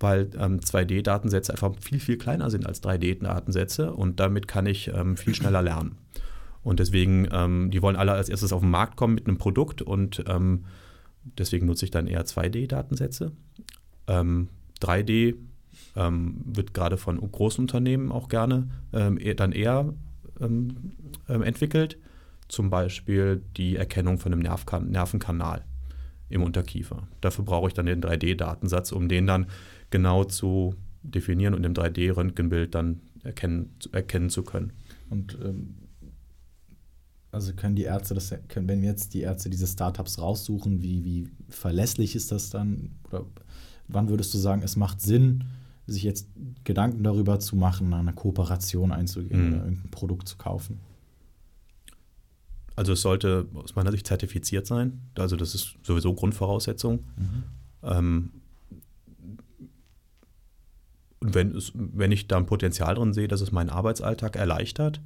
weil ähm, 2D-Datensätze einfach viel, viel kleiner sind als 3D-Datensätze und damit kann ich ähm, viel schneller lernen. Und deswegen, ähm, die wollen alle als erstes auf den Markt kommen mit einem Produkt und ähm, deswegen nutze ich dann eher 2D-Datensätze. 3D ähm, ähm, wird gerade von großen Unternehmen auch gerne dann eher entwickelt. Zum Beispiel die Erkennung von einem Nervkan Nervenkanal im Unterkiefer. Dafür brauche ich dann den 3D-Datensatz, um den dann genau zu definieren und im 3D-Röntgenbild dann erkennen, erkennen zu können. Und ähm, also können die Ärzte das, können, wenn jetzt die Ärzte diese Startups raussuchen, wie, wie verlässlich ist das dann? Oder wann würdest du sagen, es macht Sinn, sich jetzt Gedanken darüber zu machen, eine Kooperation einzugehen Mhm. oder irgendein Produkt zu kaufen? Also es sollte aus meiner Sicht zertifiziert sein. Also das ist sowieso Grundvoraussetzung. Mhm. Ähm, und wenn, es, wenn ich da ein Potenzial drin sehe, dass es meinen Arbeitsalltag erleichtert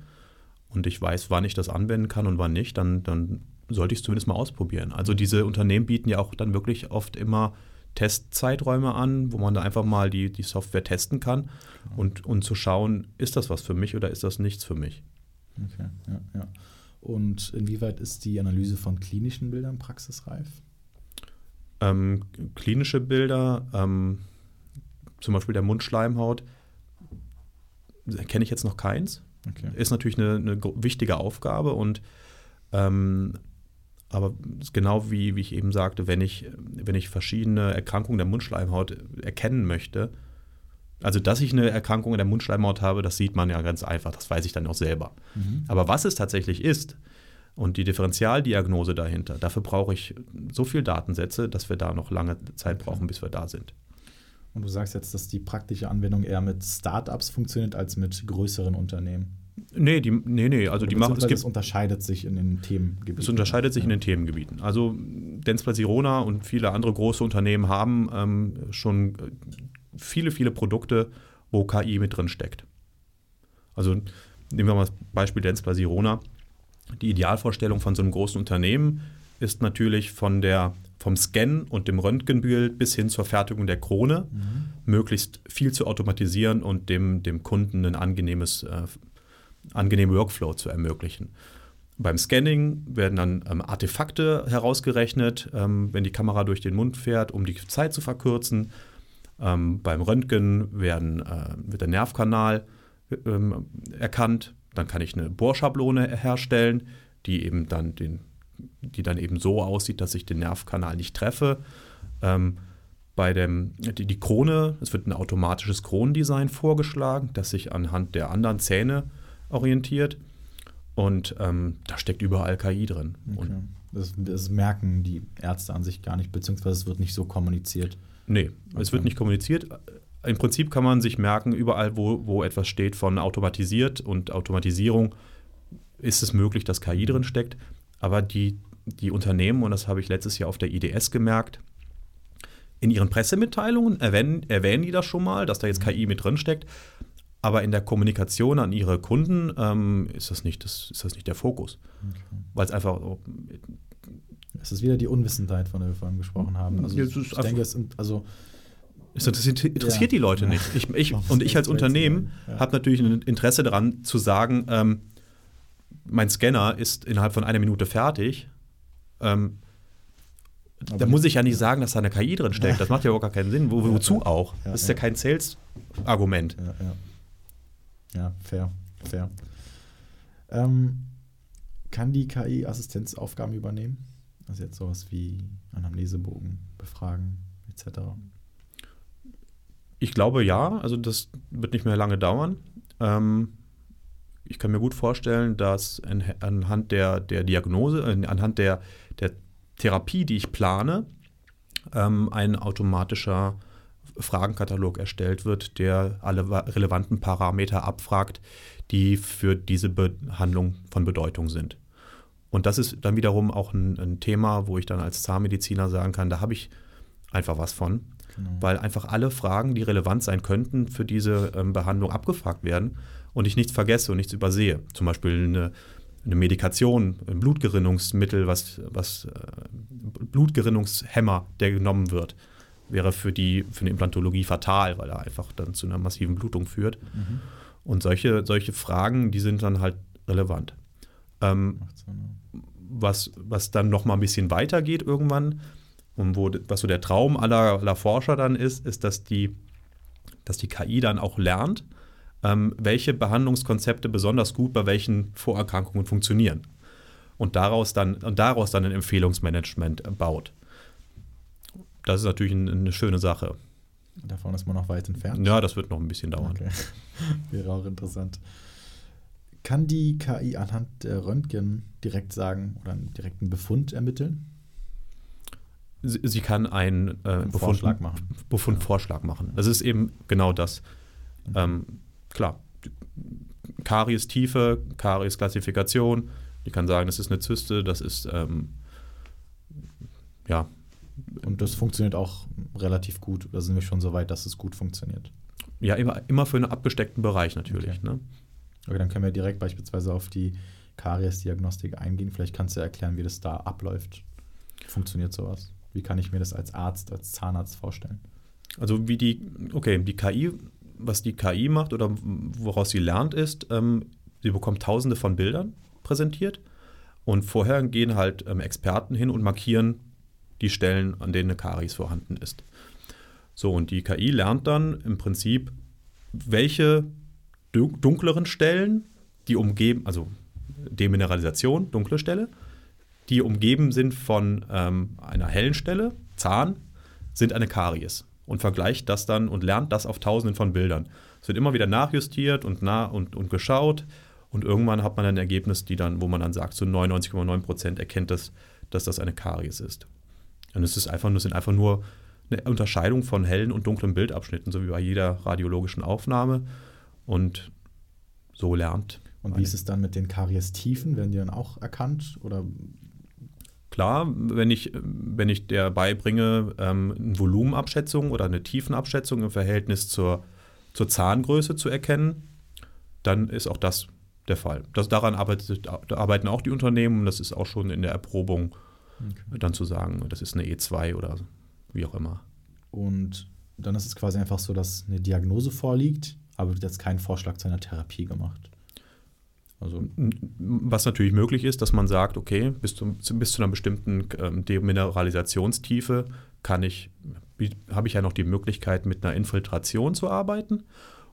und ich weiß, wann ich das anwenden kann und wann nicht, dann, dann sollte ich es zumindest mal ausprobieren. Also diese Unternehmen bieten ja auch dann wirklich oft immer Testzeiträume an, wo man da einfach mal die, die Software testen kann und, und zu schauen, ist das was für mich oder ist das nichts für mich. Okay, ja, ja. Und inwieweit ist die Analyse von klinischen Bildern praxisreif? Ähm, klinische Bilder, ähm, zum Beispiel der Mundschleimhaut, kenne ich jetzt noch keins. Okay. Ist natürlich eine, eine wichtige Aufgabe und ähm, aber genau wie, wie ich eben sagte, wenn ich, wenn ich verschiedene Erkrankungen der Mundschleimhaut erkennen möchte, also dass ich eine Erkrankung in der Mundschleimhaut habe, das sieht man ja ganz einfach, das weiß ich dann auch selber. Mhm. Aber was es tatsächlich ist und die Differentialdiagnose dahinter, dafür brauche ich so viel Datensätze, dass wir da noch lange Zeit brauchen, bis wir da sind. Und du sagst jetzt, dass die praktische Anwendung eher mit Startups funktioniert als mit größeren Unternehmen. Nee, die, nee, nee, also die machen, es gibt es unterscheidet sich in den Themengebieten. Es unterscheidet sich in den Themengebieten. Also Dentsply Sirona und viele andere große Unternehmen haben ähm, schon äh, viele, viele Produkte, wo KI mit drin steckt. Also nehmen wir mal das Beispiel Dentsply Sirona. Die Idealvorstellung von so einem großen Unternehmen ist natürlich von der, vom Scan und dem Röntgenbild bis hin zur Fertigung der Krone Mhm. möglichst viel zu automatisieren und dem, dem Kunden ein angenehmes, äh, angenehmen Workflow zu ermöglichen. Beim Scanning werden dann ähm, Artefakte herausgerechnet, ähm, wenn die Kamera durch den Mund fährt, um die Zeit zu verkürzen. Ähm, beim Röntgen werden, äh, wird der Nervkanal ähm, erkannt. Dann kann ich eine Bohrschablone herstellen, die eben dann den, die dann eben so aussieht, dass ich den Nervkanal nicht treffe. Ähm, bei dem, die, die Krone, es wird ein automatisches Kronendesign vorgeschlagen, das sich anhand der anderen Zähne orientiert. Und ähm, da steckt überall KI drin. Okay. Das, das merken die Ärzte an sich gar nicht, beziehungsweise es wird nicht so kommuniziert. nee, es Okay. wird nicht kommuniziert. Im Prinzip kann man sich merken, überall, wo, wo etwas steht von automatisiert und Automatisierung, ist es möglich, dass KI drin steckt. Aber die, die Unternehmen, und das habe ich letztes Jahr auf der IDS gemerkt, in ihren Pressemitteilungen erwähnen, erwähnen die das schon mal, dass da jetzt KI mit drin steckt. Aber in der Kommunikation an ihre Kunden ähm, ist, das nicht das, ist das nicht der Fokus. Weil es einfach oh, Es ist wieder die Unwissenheit, von der wir vorhin gesprochen haben. Also ich einfach- denke, es sind, also Es interessiert, interessiert Ja. die Leute nicht. Ich, ich, und ich als Unternehmen? Ja. habe natürlich ein Interesse daran zu sagen, ähm, mein Scanner ist innerhalb von einer Minute fertig. Ähm, da muss ich ja nicht sagen, dass da eine KI drin steckt. Das macht ja überhaupt gar keinen Sinn. Wo, wozu auch? Das ist ja, ja. kein Sales-Argument. Ja, ja. ja fair, fair. Ähm, kann die KI Assistenzaufgaben übernehmen? Also jetzt sowas wie Anamnesebogen, Befragen etc. Ich glaube ja, also das wird nicht mehr lange dauern. Ähm, ich kann mir gut vorstellen, dass an- anhand der, der Diagnose, äh, anhand der, der Therapie, die ich plane, ähm, ein automatischer Fragenkatalog erstellt wird, der alle relevanten Parameter abfragt, die für diese Behandlung von Bedeutung sind. Und das ist dann wiederum auch ein, ein Thema, wo ich dann als Zahnmediziner sagen kann, da habe ich einfach was von Genau. weil einfach alle Fragen, die relevant sein könnten, für diese ähm, Behandlung abgefragt werden und ich nichts vergesse und nichts übersehe. Zum Beispiel eine, eine Medikation, ein Blutgerinnungsmittel, was, was äh, Blutgerinnungshemmer, der genommen wird, wäre für die für eine Implantologie fatal, weil er einfach dann zu einer massiven Blutung führt. Mhm. Und solche, solche Fragen, die sind dann halt relevant. Ähm, was, was dann noch mal ein bisschen weitergeht irgendwann und wo, was so der Traum aller, aller Forscher dann ist, ist, dass die, dass die KI dann auch lernt, ähm, welche Behandlungskonzepte besonders gut bei welchen Vorerkrankungen funktionieren und daraus dann, und daraus dann ein Empfehlungsmanagement baut. Das ist natürlich ein, eine schöne Sache. Davon ist man noch weit entfernt. Ja, das wird noch ein bisschen dauern. Okay. Wäre auch interessant. Kann die KI anhand der Röntgen direkt sagen oder einen direkten Befund ermitteln? Sie, sie kann einen äh, Einen Befund, Vorschlag machen. Befundvorschlag machen. Das ist eben genau das. Ähm, klar, Karies-Tiefe, Karies-Klassifikation. Die kann sagen, das ist eine Zyste, das ist ähm, ja Und das funktioniert auch relativ gut. Da sind wir schon so weit, dass es gut funktioniert. Ja, immer, immer für einen abgesteckten Bereich natürlich. Okay. Ne? Okay, dann können wir direkt beispielsweise auf die Karies-Diagnostik eingehen. Vielleicht kannst du erklären, wie das da abläuft. Funktioniert sowas? Wie kann ich mir das als Arzt, als Zahnarzt vorstellen? Also wie die, okay, die KI, was die KI macht oder woraus sie lernt, ist, ähm, sie bekommt tausende von Bildern präsentiert und vorher gehen halt ähm, Experten hin und markieren die Stellen, an denen eine Karies vorhanden ist. So, und die KI lernt dann im Prinzip, welche dun- dunkleren Stellen, die umgeben, also Demineralisation, dunkle Stelle, die umgeben sind von ähm, einer hellen Stelle, Zahn, sind eine Karies. Und vergleicht das dann und lernt das auf tausenden von Bildern. Es wird immer wieder nachjustiert und, nah und, und geschaut. Und irgendwann hat man ein Ergebnis, die dann, wo man dann sagt, zu 99,9 Prozent erkennt das, dass das eine Karies ist. Und es ist einfach es sind einfach nur eine Unterscheidung von hellen und dunklen Bildabschnitten, so wie bei jeder radiologischen Aufnahme. Und so lernt. Und wie ist es dann mit den Karies-Tiefen? Werden die dann auch erkannt? Oder Klar, wenn ich, wenn ich der beibringe, ähm, eine Volumenabschätzung oder eine Tiefenabschätzung im Verhältnis zur, zur Zahngröße zu erkennen, dann ist auch das der Fall. Das, daran arbeitet, da arbeiten auch die Unternehmen und das ist auch schon in der Erprobung dann zu sagen, das ist eine E2 oder wie auch immer. Und dann ist es quasi einfach so, dass eine Diagnose vorliegt, aber wird jetzt kein Vorschlag zu einer Therapie gemacht. Also, Was natürlich möglich ist, dass man sagt, okay, bis zu, bis zu einer bestimmten ähm, Demineralisationstiefe kann ich, habe ich ja noch die Möglichkeit, mit einer Infiltration zu arbeiten.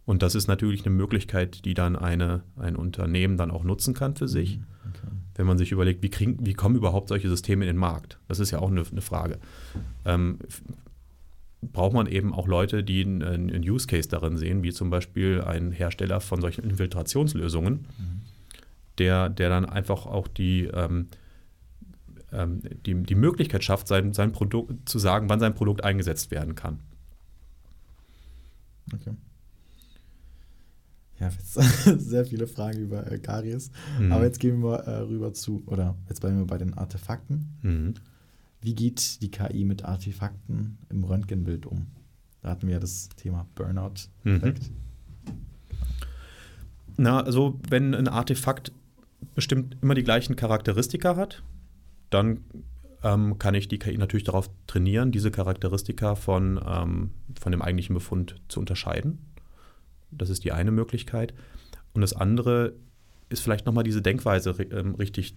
Und das ist natürlich eine Möglichkeit, die dann eine, ein Unternehmen dann auch nutzen kann für sich. okay. Wenn man sich überlegt, wie, kriegen, wie kommen überhaupt solche Systeme in den Markt? Das ist ja auch eine, eine Frage. Ähm, braucht man eben auch Leute, die einen, einen Use Case darin sehen, wie zum Beispiel ein Hersteller von solchen Infiltrationslösungen, der, der dann einfach auch die, ähm, ähm, die, die Möglichkeit schafft, sein, sein Produkt zu sagen, wann sein Produkt eingesetzt werden kann. okay. Ja, jetzt sehr viele Fragen über äh, Karies. Mhm. Aber jetzt gehen wir äh, rüber zu, oder jetzt bleiben wir bei den Artefakten. Mhm. Wie geht die KI mit Artefakten im Röntgenbild um? Da hatten wir ja das Thema Burnout-Effekt. Na, also wenn ein Artefakt bestimmt immer die gleichen Charakteristika hat, dann ähm, kann ich die KI natürlich darauf trainieren, diese Charakteristika von, ähm, von dem eigentlichen Befund zu unterscheiden. Das ist die eine Möglichkeit. Und das andere ist vielleicht nochmal diese Denkweise ähm, richtig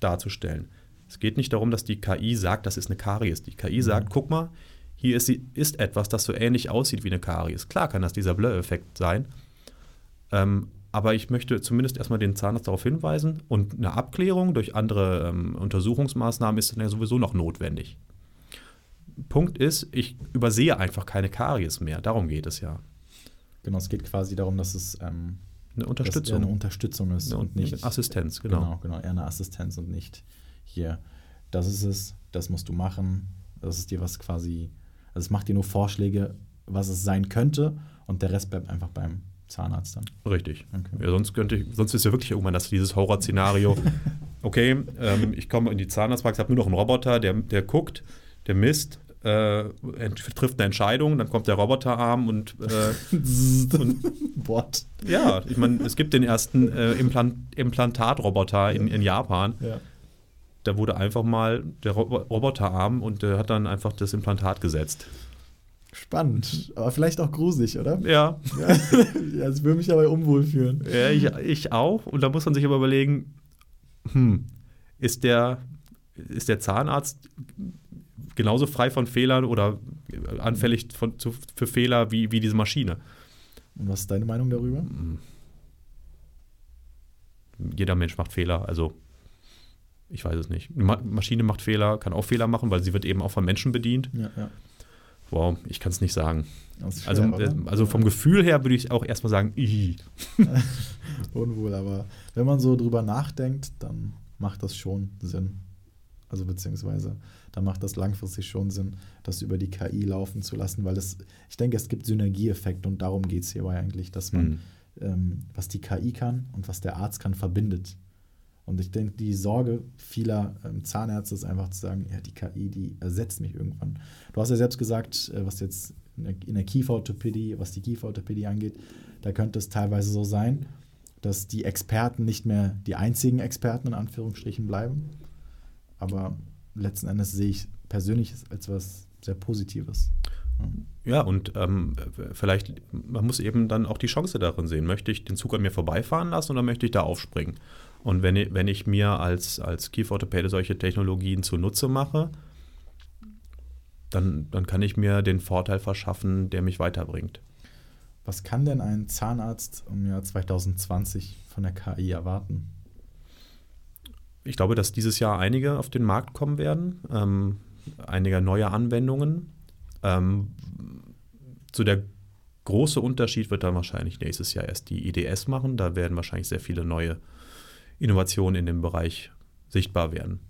darzustellen. Es geht nicht darum, dass die KI sagt, das ist eine Karies. Die KI sagt, guck mal, hier ist, ist etwas, das so ähnlich aussieht wie eine Karies. Klar kann das dieser Blur-Effekt sein, ähm, aber ich möchte zumindest erstmal den Zahnarzt darauf hinweisen und eine Abklärung durch andere ähm, Untersuchungsmaßnahmen ist dann ja sowieso noch notwendig. Punkt ist, ich übersehe einfach keine Karies mehr. Darum geht es ja. Genau, es geht quasi darum, dass es ähm, Eine Unterstützung. eine Unterstützung ist Eine und nicht Assistenz, genau. Genau, genau, eher eine Assistenz und nicht hier, das ist es, das musst du machen, das ist dir was quasi, also es macht dir nur Vorschläge, was es sein könnte und der Rest bleibt einfach beim Zahnarzt dann. Richtig. Okay. Ja, sonst, könnte ich, sonst ist ja wirklich irgendwann das dieses Horrorszenario. Okay, ähm, ich komme in die Zahnarztpraxis, habe nur noch einen Roboter, der, der guckt, der misst, äh, trifft eine Entscheidung, dann kommt der Roboterarm und äh, What? ja, ich meine, es gibt den ersten äh, Implant Implantatroboter in, in Japan. Ja. Da wurde einfach mal der Ro Roboterarm und der hat dann einfach das Implantat gesetzt. Spannend, aber vielleicht auch gruselig, oder? Ja, Ja, ja es würde mich dabei unwohl fühlen. Ja, ich, ich auch. Und da muss man sich aber überlegen, hm, ist der, ist der Zahnarzt genauso frei von Fehlern oder anfällig von, zu, für Fehler wie, wie diese Maschine? Und was ist deine Meinung darüber? Jeder Mensch macht Fehler, also ich weiß es nicht. Eine Ma Maschine macht Fehler, kann auch Fehler machen, weil sie wird eben auch von Menschen bedient. Ja, ja. Wow, ich kann es nicht sagen. Das ist schwer, Also, oder? also vom Gefühl her würde ich auch erstmal sagen, ih. Unwohl, aber wenn man so drüber nachdenkt, dann macht das schon Sinn. Also beziehungsweise da macht das langfristig schon Sinn, das über die KI laufen zu lassen, weil es, ich denke, es gibt Synergieeffekte und darum geht es hierbei eigentlich, dass man, mhm. ähm, was die KI kann und was der Arzt kann, verbindet. Und ich denke, die Sorge vieler ähm, Zahnärzte ist einfach zu sagen, ja, die KI, die ersetzt mich irgendwann. Du hast ja selbst gesagt, äh, was jetzt in der, in der Kieferorthopädie, was die Kieferorthopädie angeht, da könnte es teilweise so sein, dass die Experten nicht mehr die einzigen Experten in Anführungsstrichen bleiben. Aber letzten Endes sehe ich persönlich als etwas sehr Positives. Ja, und ähm, vielleicht, man muss eben dann auch die Chance darin sehen. Möchte ich den Zug an mir vorbeifahren lassen oder möchte ich da aufspringen? Und wenn ich, wenn ich mir als, als Kieferorthopäde solche Technologien zunutze mache, dann, dann kann ich mir den Vorteil verschaffen, der mich weiterbringt. Was kann denn ein Zahnarzt im Jahr 2020 von der KI erwarten? Ich glaube, dass dieses Jahr einige auf den Markt kommen werden, ähm, einige neue Anwendungen. Ähm, so der große Unterschied wird dann wahrscheinlich nächstes Jahr erst die IDS machen. Da werden wahrscheinlich sehr viele neue Innovationen in dem Bereich sichtbar werden.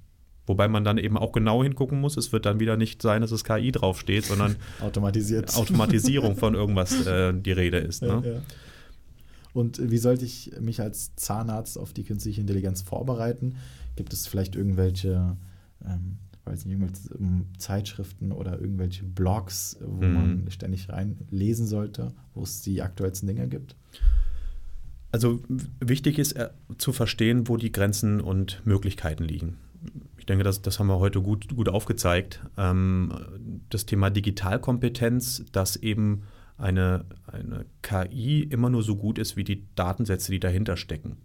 Wobei man dann eben auch genau hingucken muss. Es wird dann wieder nicht sein, dass es KI draufsteht, sondern Automatisiert. Automatisierung von irgendwas äh, die Rede ist. Ne? Ja, ja. Und wie sollte ich mich als Zahnarzt auf die künstliche Intelligenz vorbereiten? Gibt es vielleicht irgendwelche, ähm, weiß nicht, irgendwelche ähm, Zeitschriften oder irgendwelche Blogs, wo mhm. man ständig reinlesen sollte, wo es die aktuellsten Dinge gibt? Also wichtig ist äh, zu verstehen, wo die Grenzen und Möglichkeiten liegen denke, das, das haben wir heute gut, gut aufgezeigt. Ähm, das Thema Digitalkompetenz, dass eben eine, eine KI immer nur so gut ist wie die Datensätze, die dahinter stecken.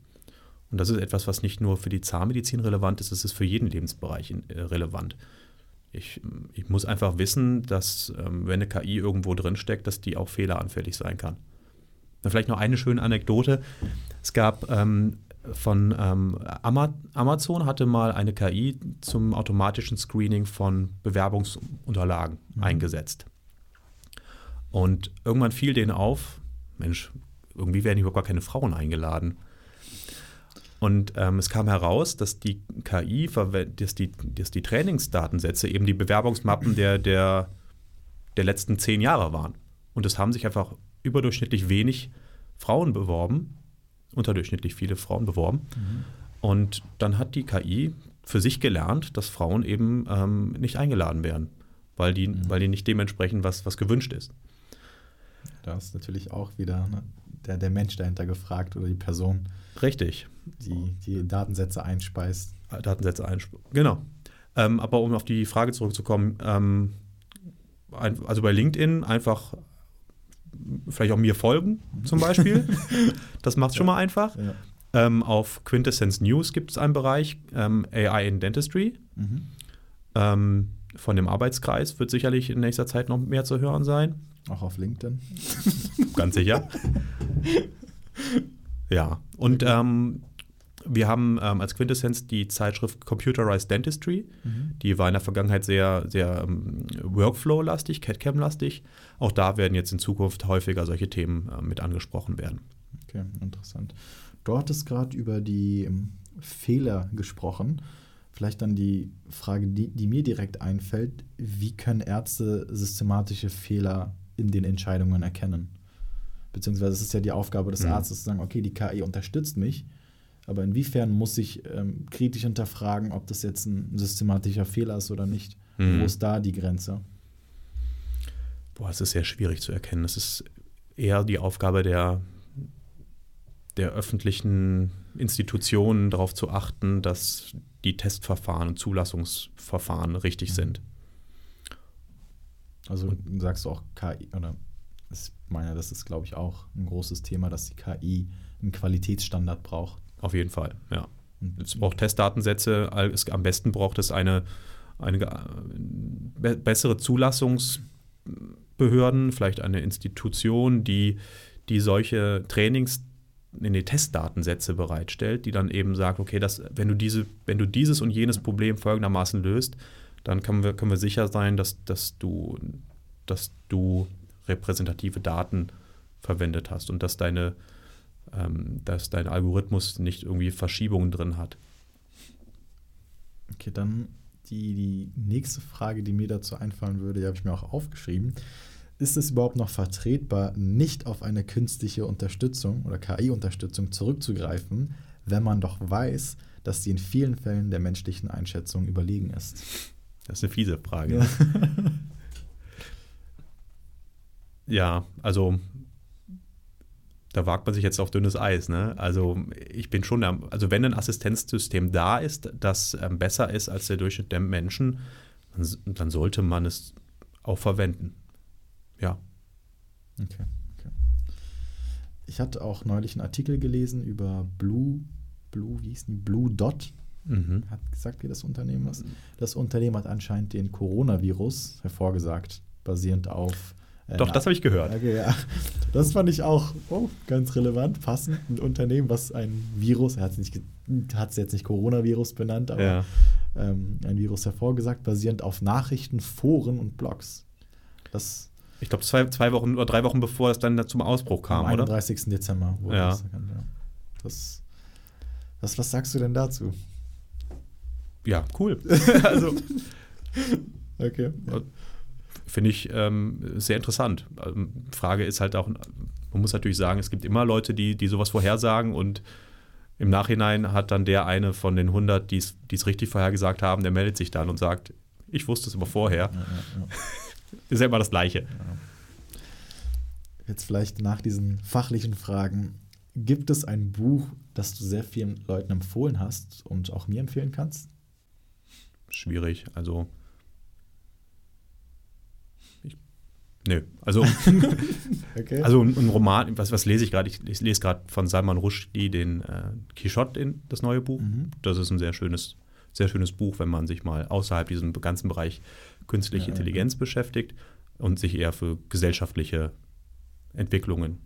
Und das ist etwas, was nicht nur für die Zahnmedizin relevant ist, es ist für jeden Lebensbereich äh, relevant. Ich, ich, muss einfach wissen, dass ähm, wenn eine KI irgendwo drin steckt, dass die auch fehleranfällig sein kann. Vielleicht noch eine schöne Anekdote. Es gab ähm, von ähm, Amazon hatte mal eine KI zum automatischen Screening von Bewerbungsunterlagen mhm. eingesetzt. Und irgendwann fiel denen auf, Mensch, irgendwie werden überhaupt gar keine Frauen eingeladen. Und ähm, es kam heraus, dass die KI, dass die, dass die Trainingsdatensätze eben die Bewerbungsmappen der, der, der letzten zehn Jahre waren. Und es haben sich einfach überdurchschnittlich wenig Frauen beworben unterdurchschnittlich viele Frauen beworben. Mhm. Und dann hat die KI für sich gelernt, dass Frauen eben ähm, nicht eingeladen werden, weil die, mhm. weil die nicht dementsprechend was, was gewünscht ist. Da ist natürlich auch wieder ne, der, der Mensch dahinter gefragt oder die Person. Richtig. Die die Datensätze einspeist. Datensätze einspeist. Genau. Ähm, aber um auf die Frage zurückzukommen, ähm, also bei LinkedIn einfach vielleicht auch mir folgen zum Beispiel. das macht es schon mal einfach. Ähm, auf Quintessence News gibt es einen Bereich ähm, AI in Dentistry. Mhm. Ähm, von dem Arbeitskreis wird sicherlich in nächster Zeit noch mehr zu hören sein. Auch auf LinkedIn. Ganz sicher. ja, und ähm, wir haben ähm, als Quintessenz die Zeitschrift Computerized Dentistry. Mhm. Die war in der Vergangenheit sehr, sehr ähm, Workflow-lastig, CAD-CAM-lastig. Auch da werden jetzt in Zukunft häufiger solche Themen äh, mit angesprochen werden. Okay, interessant. Du hattest gerade über die ähm, Fehler gesprochen. Vielleicht dann die Frage, die, die mir direkt einfällt: Wie können Ärzte systematische Fehler in den Entscheidungen erkennen? Beziehungsweise es ist ja die Aufgabe des mhm. Arztes zu sagen, okay, die KI unterstützt mich, aber inwiefern muss ich ähm, kritisch hinterfragen, ob das jetzt ein systematischer Fehler ist oder nicht? Mhm. Wo ist da die Grenze? Boah, es ist sehr schwierig zu erkennen. Es ist eher die Aufgabe der, der öffentlichen Institutionen, darauf zu achten, dass die Testverfahren und Zulassungsverfahren richtig mhm. sind. Also und, sagst du auch KI, oder ich meine, das ist, glaube ich, auch ein großes Thema, dass die KI einen Qualitätsstandard braucht. Auf jeden Fall, ja. Es braucht Testdatensätze. Am besten braucht es eine, eine bessere Zulassungsbehörden, vielleicht eine Institution, die, die solche Trainings in die Testdatensätze bereitstellt, die dann eben sagt, okay, das, wenn, du diese, wenn du dieses und jenes Problem folgendermaßen löst, dann können wir, können wir sicher sein, dass, dass, du, dass du repräsentative Daten verwendet hast und dass deine ähm, dass dein Algorithmus nicht irgendwie Verschiebungen drin hat. Okay, dann die, die nächste Frage, die mir dazu einfallen würde, die habe ich mir auch aufgeschrieben. Ist es überhaupt noch vertretbar, nicht auf eine künstliche Unterstützung oder KI-Unterstützung zurückzugreifen, wenn man doch weiß, dass die in vielen Fällen der menschlichen Einschätzung überlegen ist? Das ist eine fiese Frage. Ja, ja also da wagt man sich jetzt auf dünnes Eis. Ne? Also ich bin schon, also wenn ein Assistenzsystem da ist, das ähm, besser ist als der Durchschnitt der Menschen, dann, dann, sollte man es auch verwenden. Ja. Okay, okay. Ich hatte auch neulich einen Artikel gelesen über Blue, Blue, wie hieß die? Blue Dot. Mhm. Hat gesagt, wie das Unternehmen ist. Das Unternehmen hat anscheinend den Coronavirus hervorgesagt, basierend auf äh, Doch, das habe ich gehört. Ja. Das fand ich auch oh, ganz relevant, passend. Ein Unternehmen, was ein Virus, er hat es jetzt nicht Coronavirus benannt, aber ja. ähm, ein Virus hervorgesagt, basierend auf Nachrichten, Foren und Blogs. Das ich glaube, zwei, zwei Wochen oder drei Wochen bevor es dann zum Ausbruch kam, am 31. oder? Dezember. Ja. Das, das, das, was sagst du denn dazu? Ja, cool. also, okay. Ja finde ich ähm, sehr interessant. Ähm, Frage ist halt auch, man muss natürlich sagen, es gibt immer Leute, die, die sowas vorhersagen und im Nachhinein hat dann der eine von den 100, die es richtig vorhergesagt haben, der meldet sich dann und sagt, ich wusste es aber vorher. Ja, ja, ja. ist ja immer das Gleiche. Jetzt vielleicht nach diesen fachlichen Fragen. Gibt es ein Buch, das du sehr vielen Leuten empfohlen hast und auch mir empfehlen kannst? Schwierig. Also Nö, also, okay. also ein, Roman, was, was lese ich gerade? Ich, ich, lese gerade von Salman Rushdie den äh, Quichotte, in, das neue Buch. Mhm. Das ist ein sehr schönes, sehr schönes Buch, wenn man sich mal außerhalb diesem ganzen Bereich künstliche ja, Intelligenz ja. beschäftigt und sich eher für gesellschaftliche Entwicklungen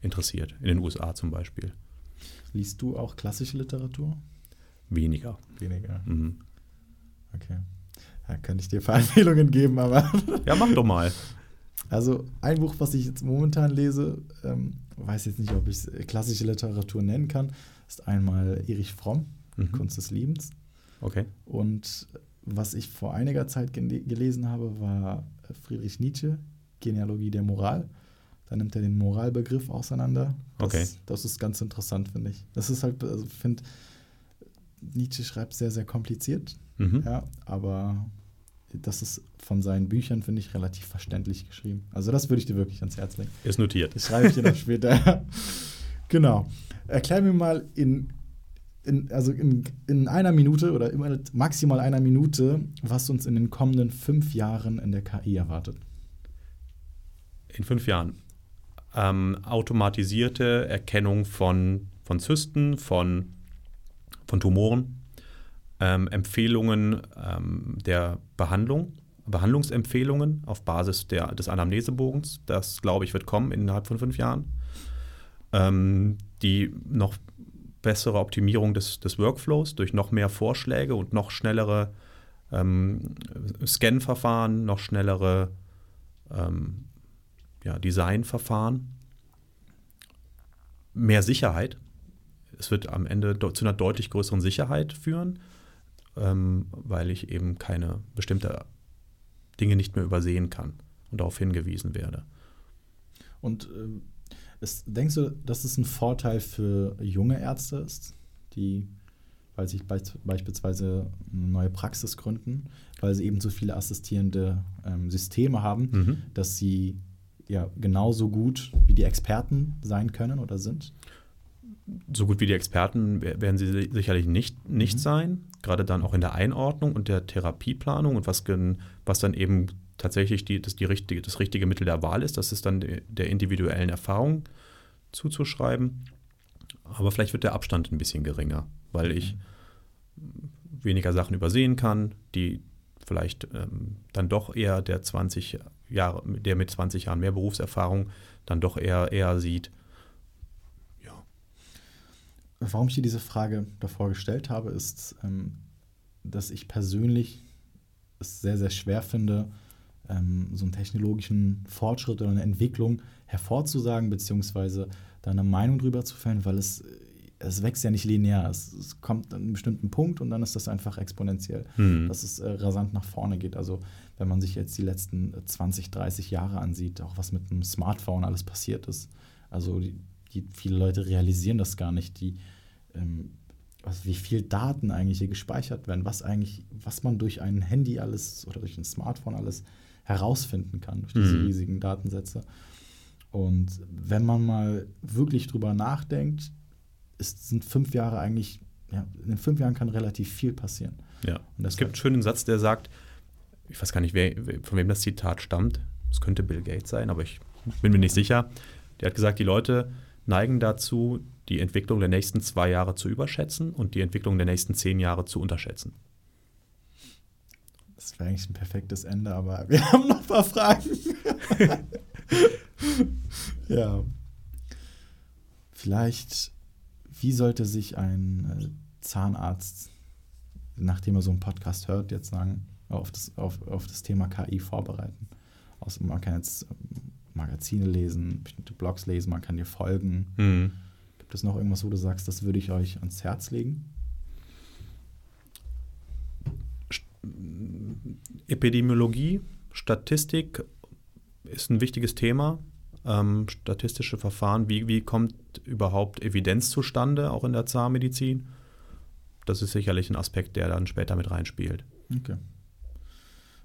interessiert, in den USA zum Beispiel. Liest du auch klassische Literatur? Weniger. Weniger. Mhm. Okay. Da könnte ich dir Verempfehlungen geben, aber. ja, mach doch mal. Also ein Buch, was ich jetzt momentan lese, ähm, weiß jetzt nicht, ob ich es klassische Literatur nennen kann, ist einmal Erich Fromm, mhm. Kunst des Liebens. Okay. Und was ich vor einiger Zeit gelesen habe, war Friedrich Nietzsche, Genealogie der Moral. Da nimmt er den Moralbegriff auseinander. Das, okay. Das ist ganz interessant, finde ich. Das ist halt, also finde, Nietzsche schreibt sehr, sehr kompliziert. Mhm. Ja, aber das ist von seinen Büchern, finde ich, relativ verständlich geschrieben. Also das würde ich dir wirklich ans Herz legen. Ist notiert. Das schreibe ich dir noch später. genau. Erklär mir mal in, in also in, in einer Minute oder maximal einer Minute, was uns in den kommenden fünf Jahren in der KI erwartet. In fünf Jahren. Ähm, automatisierte Erkennung von, von Zysten, von, von Tumoren ähm, Empfehlungen ähm, der Behandlung, Behandlungsempfehlungen auf Basis der, des Anamnesebogens. Das, glaube ich, wird kommen innerhalb von fünf Jahren. Ähm, die noch bessere Optimierung des, des Workflows durch noch mehr Vorschläge und noch schnellere ähm, Scan-Verfahren, noch schnellere ähm, ja, Design-Verfahren. Mehr Sicherheit. Es wird am Ende zu einer deutlich größeren Sicherheit führen ähm, weil ich eben keine bestimmte Dinge nicht mehr übersehen kann und darauf hingewiesen werde. Und äh, ist, denkst du, dass es ein Vorteil für junge Ärzte ist, die, weil sie beispielsweise eine neue Praxis gründen, weil sie eben so viele assistierende ähm, Systeme haben, mhm. dass sie ja genauso gut wie die Experten sein können oder sind? So gut wie die Experten werden sie sicherlich nicht, nicht mhm. sein, gerade dann auch in der Einordnung und der Therapieplanung und was, was dann eben tatsächlich die, das, die richtige, das richtige Mittel der Wahl ist. Das ist dann der individuellen Erfahrung zuzuschreiben. Aber vielleicht wird der Abstand ein bisschen geringer, weil ich mhm. weniger Sachen übersehen kann, die vielleicht ähm, dann doch eher der 20 Jahre, der mit 20 Jahren mehr Berufserfahrung dann doch eher, eher sieht Warum ich dir diese Frage davor gestellt habe, ist, ähm, dass ich persönlich es sehr, sehr schwer finde, ähm, so einen technologischen Fortschritt oder eine Entwicklung hervorzusagen, beziehungsweise da eine Meinung drüber zu fällen, weil es, es wächst ja nicht linear. Es, es, kommt an einem bestimmten Punkt und dann ist das einfach exponentiell, Mhm. dass es äh, rasant nach vorne geht. Also wenn man sich jetzt die letzten 20, 30 Jahre ansieht, auch was mit einem Smartphone alles passiert ist. Also die, die viele Leute realisieren das gar nicht, die, ähm, was, wie viel Daten eigentlich hier gespeichert werden, was eigentlich, was man durch ein Handy alles oder durch ein Smartphone alles herausfinden kann, durch diese Mhm. riesigen Datensätze. Und wenn man mal wirklich drüber nachdenkt, ist, sind fünf Jahre eigentlich, ja, in den fünf Jahren kann relativ viel passieren. Ja. Und Es gibt einen schönen Satz, der sagt, ich weiß gar nicht, wer, von wem das Zitat stammt. Es könnte Bill Gates sein, aber ich bin mir nicht sicher. Der hat gesagt, die Leute neigen dazu, die Entwicklung der nächsten zwei Jahre zu überschätzen und die Entwicklung der nächsten zehn Jahre zu unterschätzen. Das wäre eigentlich ein perfektes Ende, aber wir haben noch ein paar Fragen. ja. Vielleicht, wie sollte sich ein äh, Zahnarzt, nachdem er so einen Podcast hört, jetzt sagen, auf das, auf, auf das Thema KI vorbereiten? Also man kann jetzt Magazine lesen, bestimmte Blogs lesen, man kann dir folgen. Mhm. Gibt es noch irgendwas, wo du sagst, das würde ich euch ans Herz legen? Epidemiologie, Statistik ist ein wichtiges Thema. Ähm, statistische Verfahren, wie, wie kommt überhaupt Evidenz zustande, auch in der Zahnmedizin? Das ist sicherlich ein Aspekt, der dann später mit reinspielt. Okay.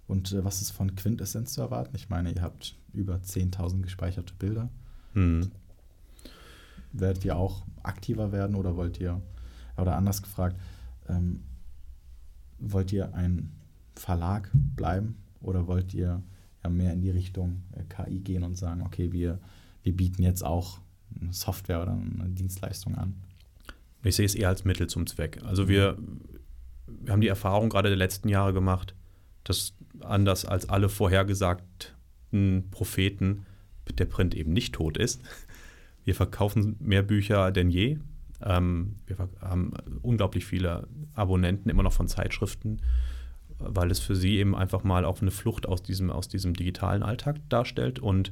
Und äh, was ist von Quintessenz zu erwarten? Ich meine, ihr habt über 10.000 gespeicherte Bilder. Mhm. Werdet ihr auch aktiver werden oder wollt ihr, oder anders gefragt, ähm, wollt ihr ein Verlag bleiben oder wollt ihr ja mehr in die Richtung äh, KI gehen und sagen, okay, wir, wir bieten jetzt auch eine Software oder eine Dienstleistung an? Ich sehe es eher als Mittel zum Zweck. Also wir, wir haben die Erfahrung gerade der letzten Jahre gemacht, dass anders als alle vorhergesagten Propheten der Print eben nicht tot ist. Wir verkaufen mehr Bücher denn je. Ähm, wir haben unglaublich viele Abonnenten immer noch von Zeitschriften, weil es für sie eben einfach mal auch eine Flucht aus diesem, aus diesem digitalen Alltag darstellt. Und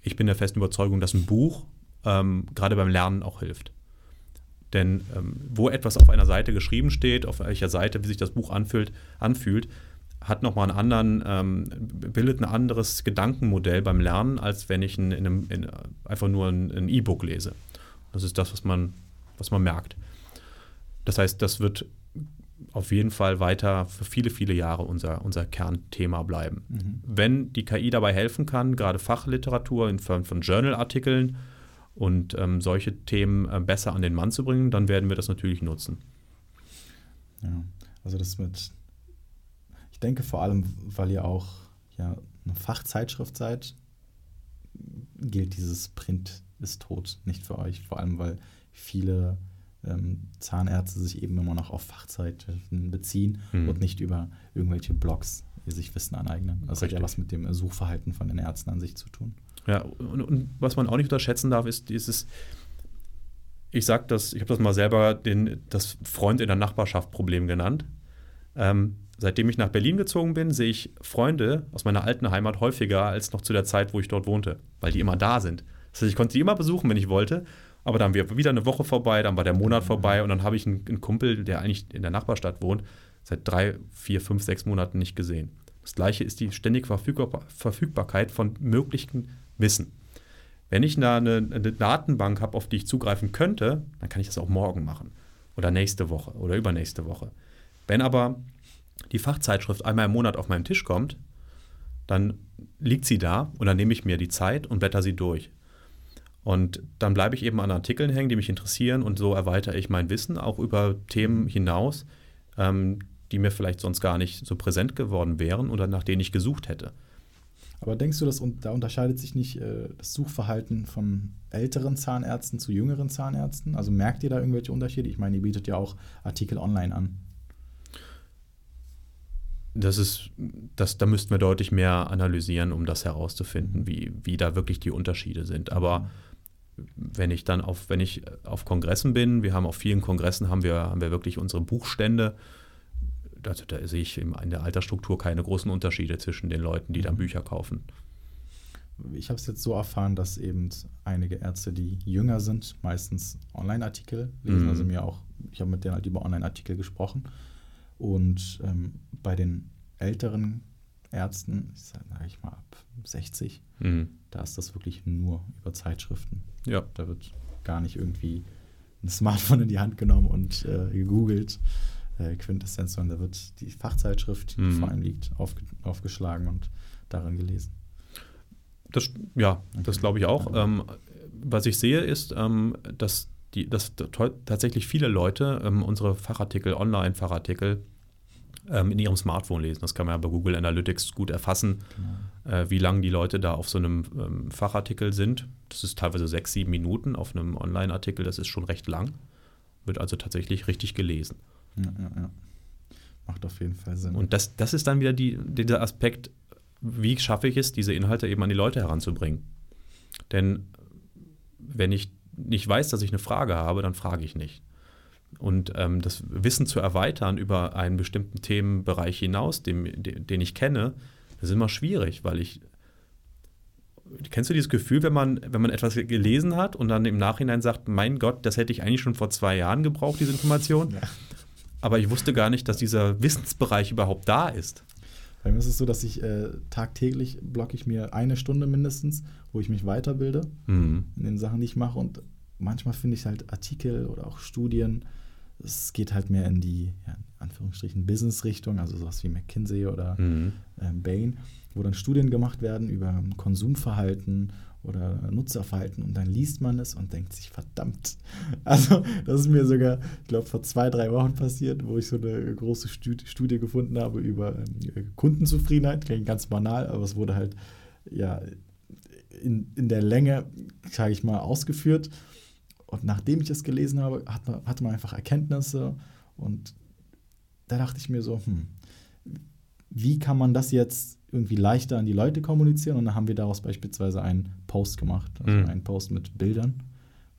ich bin der festen Überzeugung, dass ein Buch ähm, gerade beim Lernen auch hilft. Denn ähm, wo etwas auf einer Seite geschrieben steht, auf welcher Seite, wie sich das Buch anfühlt, anfühlt hat nochmal einen anderen, ähm, bildet ein anderes Gedankenmodell beim Lernen, als wenn ich in, in einem, in, einfach nur ein E-Book lese. Das ist das, was man, was man merkt. Das heißt, das wird auf jeden Fall weiter für viele, viele Jahre unser, unser Kernthema bleiben. Mhm. Wenn die KI dabei helfen kann, gerade Fachliteratur in Form von Journalartikeln und ähm, solche Themen äh, besser an den Mann zu bringen, dann werden wir das natürlich nutzen. Ja, also das mit, denke vor allem, weil ihr auch ja eine Fachzeitschrift seid, gilt dieses Print ist tot nicht für euch. Vor allem, weil viele ähm, Zahnärzte sich eben immer noch auf Fachzeitschriften beziehen Mhm. und nicht über irgendwelche Blogs sich Wissen aneignen. Das hat ja Richtig. was mit dem Suchverhalten von den Ärzten an sich zu tun. Ja, und, und was man auch nicht unterschätzen darf, ist dieses, ich sag das, ich habe das mal selber den, das Freund in der Nachbarschaft Problem genannt. Ähm, seitdem ich nach Berlin gezogen bin, sehe ich Freunde aus meiner alten Heimat häufiger als noch zu der Zeit, wo ich dort wohnte, weil die immer da sind. Das heißt, ich konnte die immer besuchen, wenn ich wollte, aber dann war wieder eine Woche vorbei, dann war der Monat vorbei und dann habe ich einen, einen Kumpel, der eigentlich in der Nachbarstadt wohnt, seit drei, vier, fünf, sechs Monaten nicht gesehen. Das gleiche ist die ständige Verfügbar Verfügbarkeit von möglichen Wissen. Wenn ich da eine, eine Datenbank habe, auf die ich zugreifen könnte, dann kann ich das auch morgen machen. Oder nächste Woche oder übernächste Woche. Wenn aber die Fachzeitschrift einmal im Monat auf meinen Tisch kommt, dann liegt sie da und dann nehme ich mir die Zeit und blätter sie durch. Und dann bleibe ich eben an Artikeln hängen, die mich interessieren und so erweitere ich mein Wissen auch über Themen hinaus, ähm, die mir vielleicht sonst gar nicht so präsent geworden wären oder nach denen ich gesucht hätte. Aber denkst du, dass da unterscheidet sich nicht äh, das Suchverhalten von älteren Zahnärzten zu jüngeren Zahnärzten? Also merkt ihr da irgendwelche Unterschiede? Ich meine, ihr bietet ja auch Artikel online an. Das ist, das, da müssten wir deutlich mehr analysieren, um das herauszufinden, wie, wie da wirklich die Unterschiede sind. Aber wenn ich dann auf, wenn ich auf Kongressen bin, wir haben auf vielen Kongressen haben wir, haben wir wirklich unsere Buchstände. Also da sehe ich in der Altersstruktur keine großen Unterschiede zwischen den Leuten, die dann Bücher kaufen. ich habe es jetzt so erfahren, dass eben einige Ärzte, die jünger sind, meistens Online-Artikel lesen. Mhm. Also mir auch, ich habe mit denen halt über Online-Artikel gesprochen. Und ähm, bei den älteren Ärzten, sage ich mal ab 60, Mhm. da ist das wirklich nur über Zeitschriften. Ja. Da wird gar nicht irgendwie ein Smartphone in die Hand genommen und äh, gegoogelt, äh, Quintessenz, sondern da wird die Fachzeitschrift, die Mhm. vor einem liegt, aufge aufgeschlagen und darin gelesen. Das, ja, das Okay. glaube ich auch. Ähm, was ich sehe, ist, ähm, dass, die, dass tatsächlich viele Leute ähm, unsere Fachartikel, Online-Fachartikel, ähm, in ihrem Smartphone lesen. Das kann man ja bei Google Analytics gut erfassen, Genau. äh, wie lange die Leute da auf so einem ähm, Fachartikel sind. Das ist teilweise sechs, sieben Minuten auf einem Online-Artikel. Das ist schon recht lang. Wird also tatsächlich richtig gelesen. Ja, ja, ja. Macht auf jeden Fall Sinn. Und das, das ist dann wieder die, dieser Aspekt, wie schaffe ich es, diese Inhalte eben an die Leute heranzubringen. Denn wenn ich nicht weiß, dass ich eine Frage habe, dann frage ich nicht. Und ähm, das Wissen zu erweitern über einen bestimmten Themenbereich hinaus, dem, den, ich kenne, das ist immer schwierig, weil ich. Kennst du dieses Gefühl, wenn man, wenn man etwas gelesen hat und dann im Nachhinein sagt, mein Gott, das hätte ich eigentlich schon vor zwei Jahren gebraucht, diese Information? ja. Aber ich wusste gar nicht, dass dieser Wissensbereich überhaupt da ist. Bei mir ist es so, dass ich äh, tagtäglich blocke ich mir eine Stunde mindestens, wo ich mich weiterbilde Mhm. in den Sachen, die ich mache. Und manchmal finde ich halt Artikel oder auch Studien, es geht halt mehr in die, ja, in Anführungsstrichen, Business-Richtung, also sowas wie McKinsey oder Mhm. ähm, Bain, wo dann Studien gemacht werden über Konsumverhalten oder Nutzerverhalten und dann liest man es und denkt sich, verdammt. Also das ist mir sogar, ich glaube, vor zwei, drei Wochen passiert, wo ich so eine große Stud- Studie gefunden habe über ähm, Kundenzufriedenheit, klingt ganz banal, aber es wurde halt ja in, in der Länge, sage ich mal, ausgeführt. Und nachdem ich es gelesen habe, hat man, hatte man einfach Erkenntnisse und da dachte ich mir so, hm, wie kann man das jetzt irgendwie leichter an die Leute kommunizieren? Und dann haben wir daraus beispielsweise einen Post gemacht, also Mhm. einen Post mit Bildern,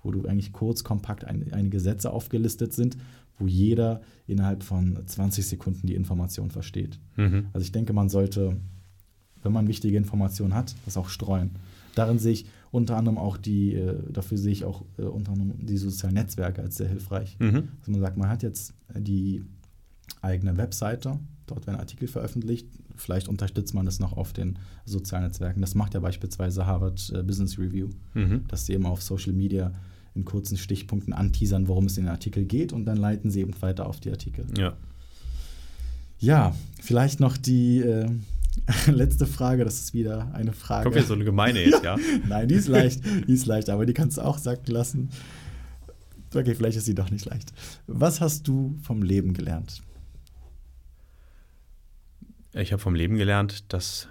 wo du eigentlich kurz, kompakt ein, einige Sätze aufgelistet sind, wo jeder innerhalb von 20 Sekunden die Information versteht. Mhm. Also ich denke, man sollte, wenn man wichtige Informationen hat, das auch streuen. Darin sehe ich unter anderem auch die, äh, dafür sehe ich auch äh, unter anderem die sozialen Netzwerke als sehr hilfreich. Mhm. Also man sagt, man hat jetzt die eigene Webseite, dort werden Artikel veröffentlicht, vielleicht unterstützt man das noch auf den sozialen Netzwerken. Das macht ja beispielsweise Harvard äh, Business Review, Mhm. dass sie eben auf Social Media in kurzen Stichpunkten anteasern, worum es in den Artikel geht und dann leiten sie eben weiter auf die Artikel. Ja. Ja, vielleicht noch die äh, letzte Frage, das ist wieder eine Frage. Kommt jetzt so eine gemeine jetzt, ja? Nein, die ist leicht, die ist leicht, aber die kannst du auch sacken lassen. Okay, vielleicht ist sie doch nicht leicht. Was hast du vom Leben gelernt? Ich habe vom Leben gelernt, dass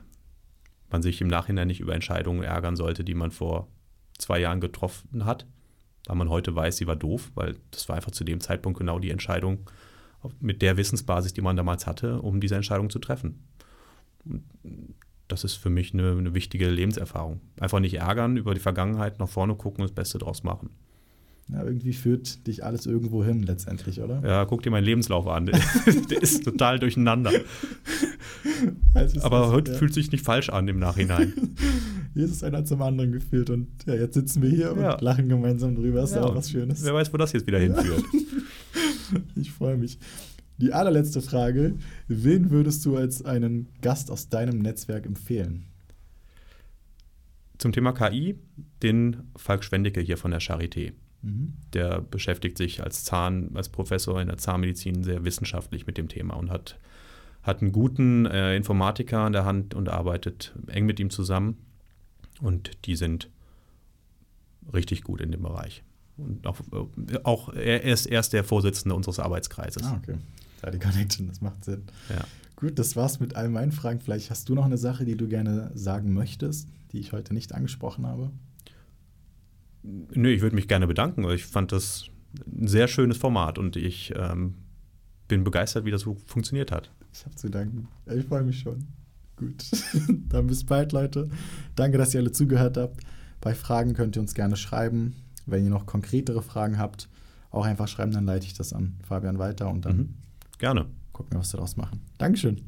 man sich im Nachhinein nicht über Entscheidungen ärgern sollte, die man vor zwei Jahren getroffen hat, weil man heute weiß, sie war doof, weil das war einfach zu dem Zeitpunkt genau die Entscheidung mit der Wissensbasis, die man damals hatte, um diese Entscheidung zu treffen. Und das ist für mich eine, eine wichtige Lebenserfahrung. Einfach nicht ärgern, über die Vergangenheit nach vorne gucken und das Beste draus machen. Ja, irgendwie führt dich alles irgendwo hin letztendlich, oder? Ja, guck dir meinen Lebenslauf an. Der, der ist total durcheinander. Also ist Aber das, heute ja, fühlt sich nicht falsch an im Nachhinein. Jesus einer zum anderen geführt und ja, jetzt sitzen wir hier Ja. und lachen gemeinsam drüber. Ist Ja, ja auch was Schönes. Wer weiß, wo das jetzt wieder hinführt. Ich freue mich. Die allerletzte Frage: Wen würdest du als einen Gast aus deinem Netzwerk empfehlen? Zum Thema KI, den Falk Schwendicke hier von der Charité. Mhm. Der beschäftigt sich als Zahn, als Professor in der Zahnmedizin sehr wissenschaftlich mit dem Thema und hat, hat einen guten äh, Informatiker an der Hand und arbeitet eng mit ihm zusammen. Und die sind richtig gut in dem Bereich. Und auch, äh, auch er ist erst der Vorsitzende unseres Arbeitskreises. Ah, okay. Da die Connection, das macht Sinn. Ja. Gut, das war's mit all meinen Fragen. Vielleicht hast du noch eine Sache, die du gerne sagen möchtest, die ich heute nicht angesprochen habe. Nö, ich würde mich gerne bedanken. Ich fand das ein sehr schönes Format und ich ähm, bin begeistert, wie das so funktioniert hat. Ich habe zu danken. Ich freue mich schon. Gut. Dann bis bald, Leute. Danke, dass ihr alle zugehört habt. Bei Fragen könnt ihr uns gerne schreiben. Wenn ihr noch konkretere Fragen habt, auch einfach schreiben, dann leite ich das an Fabian weiter und dann Mhm. Gerne. gucken wir, was wir daraus machen. Dankeschön.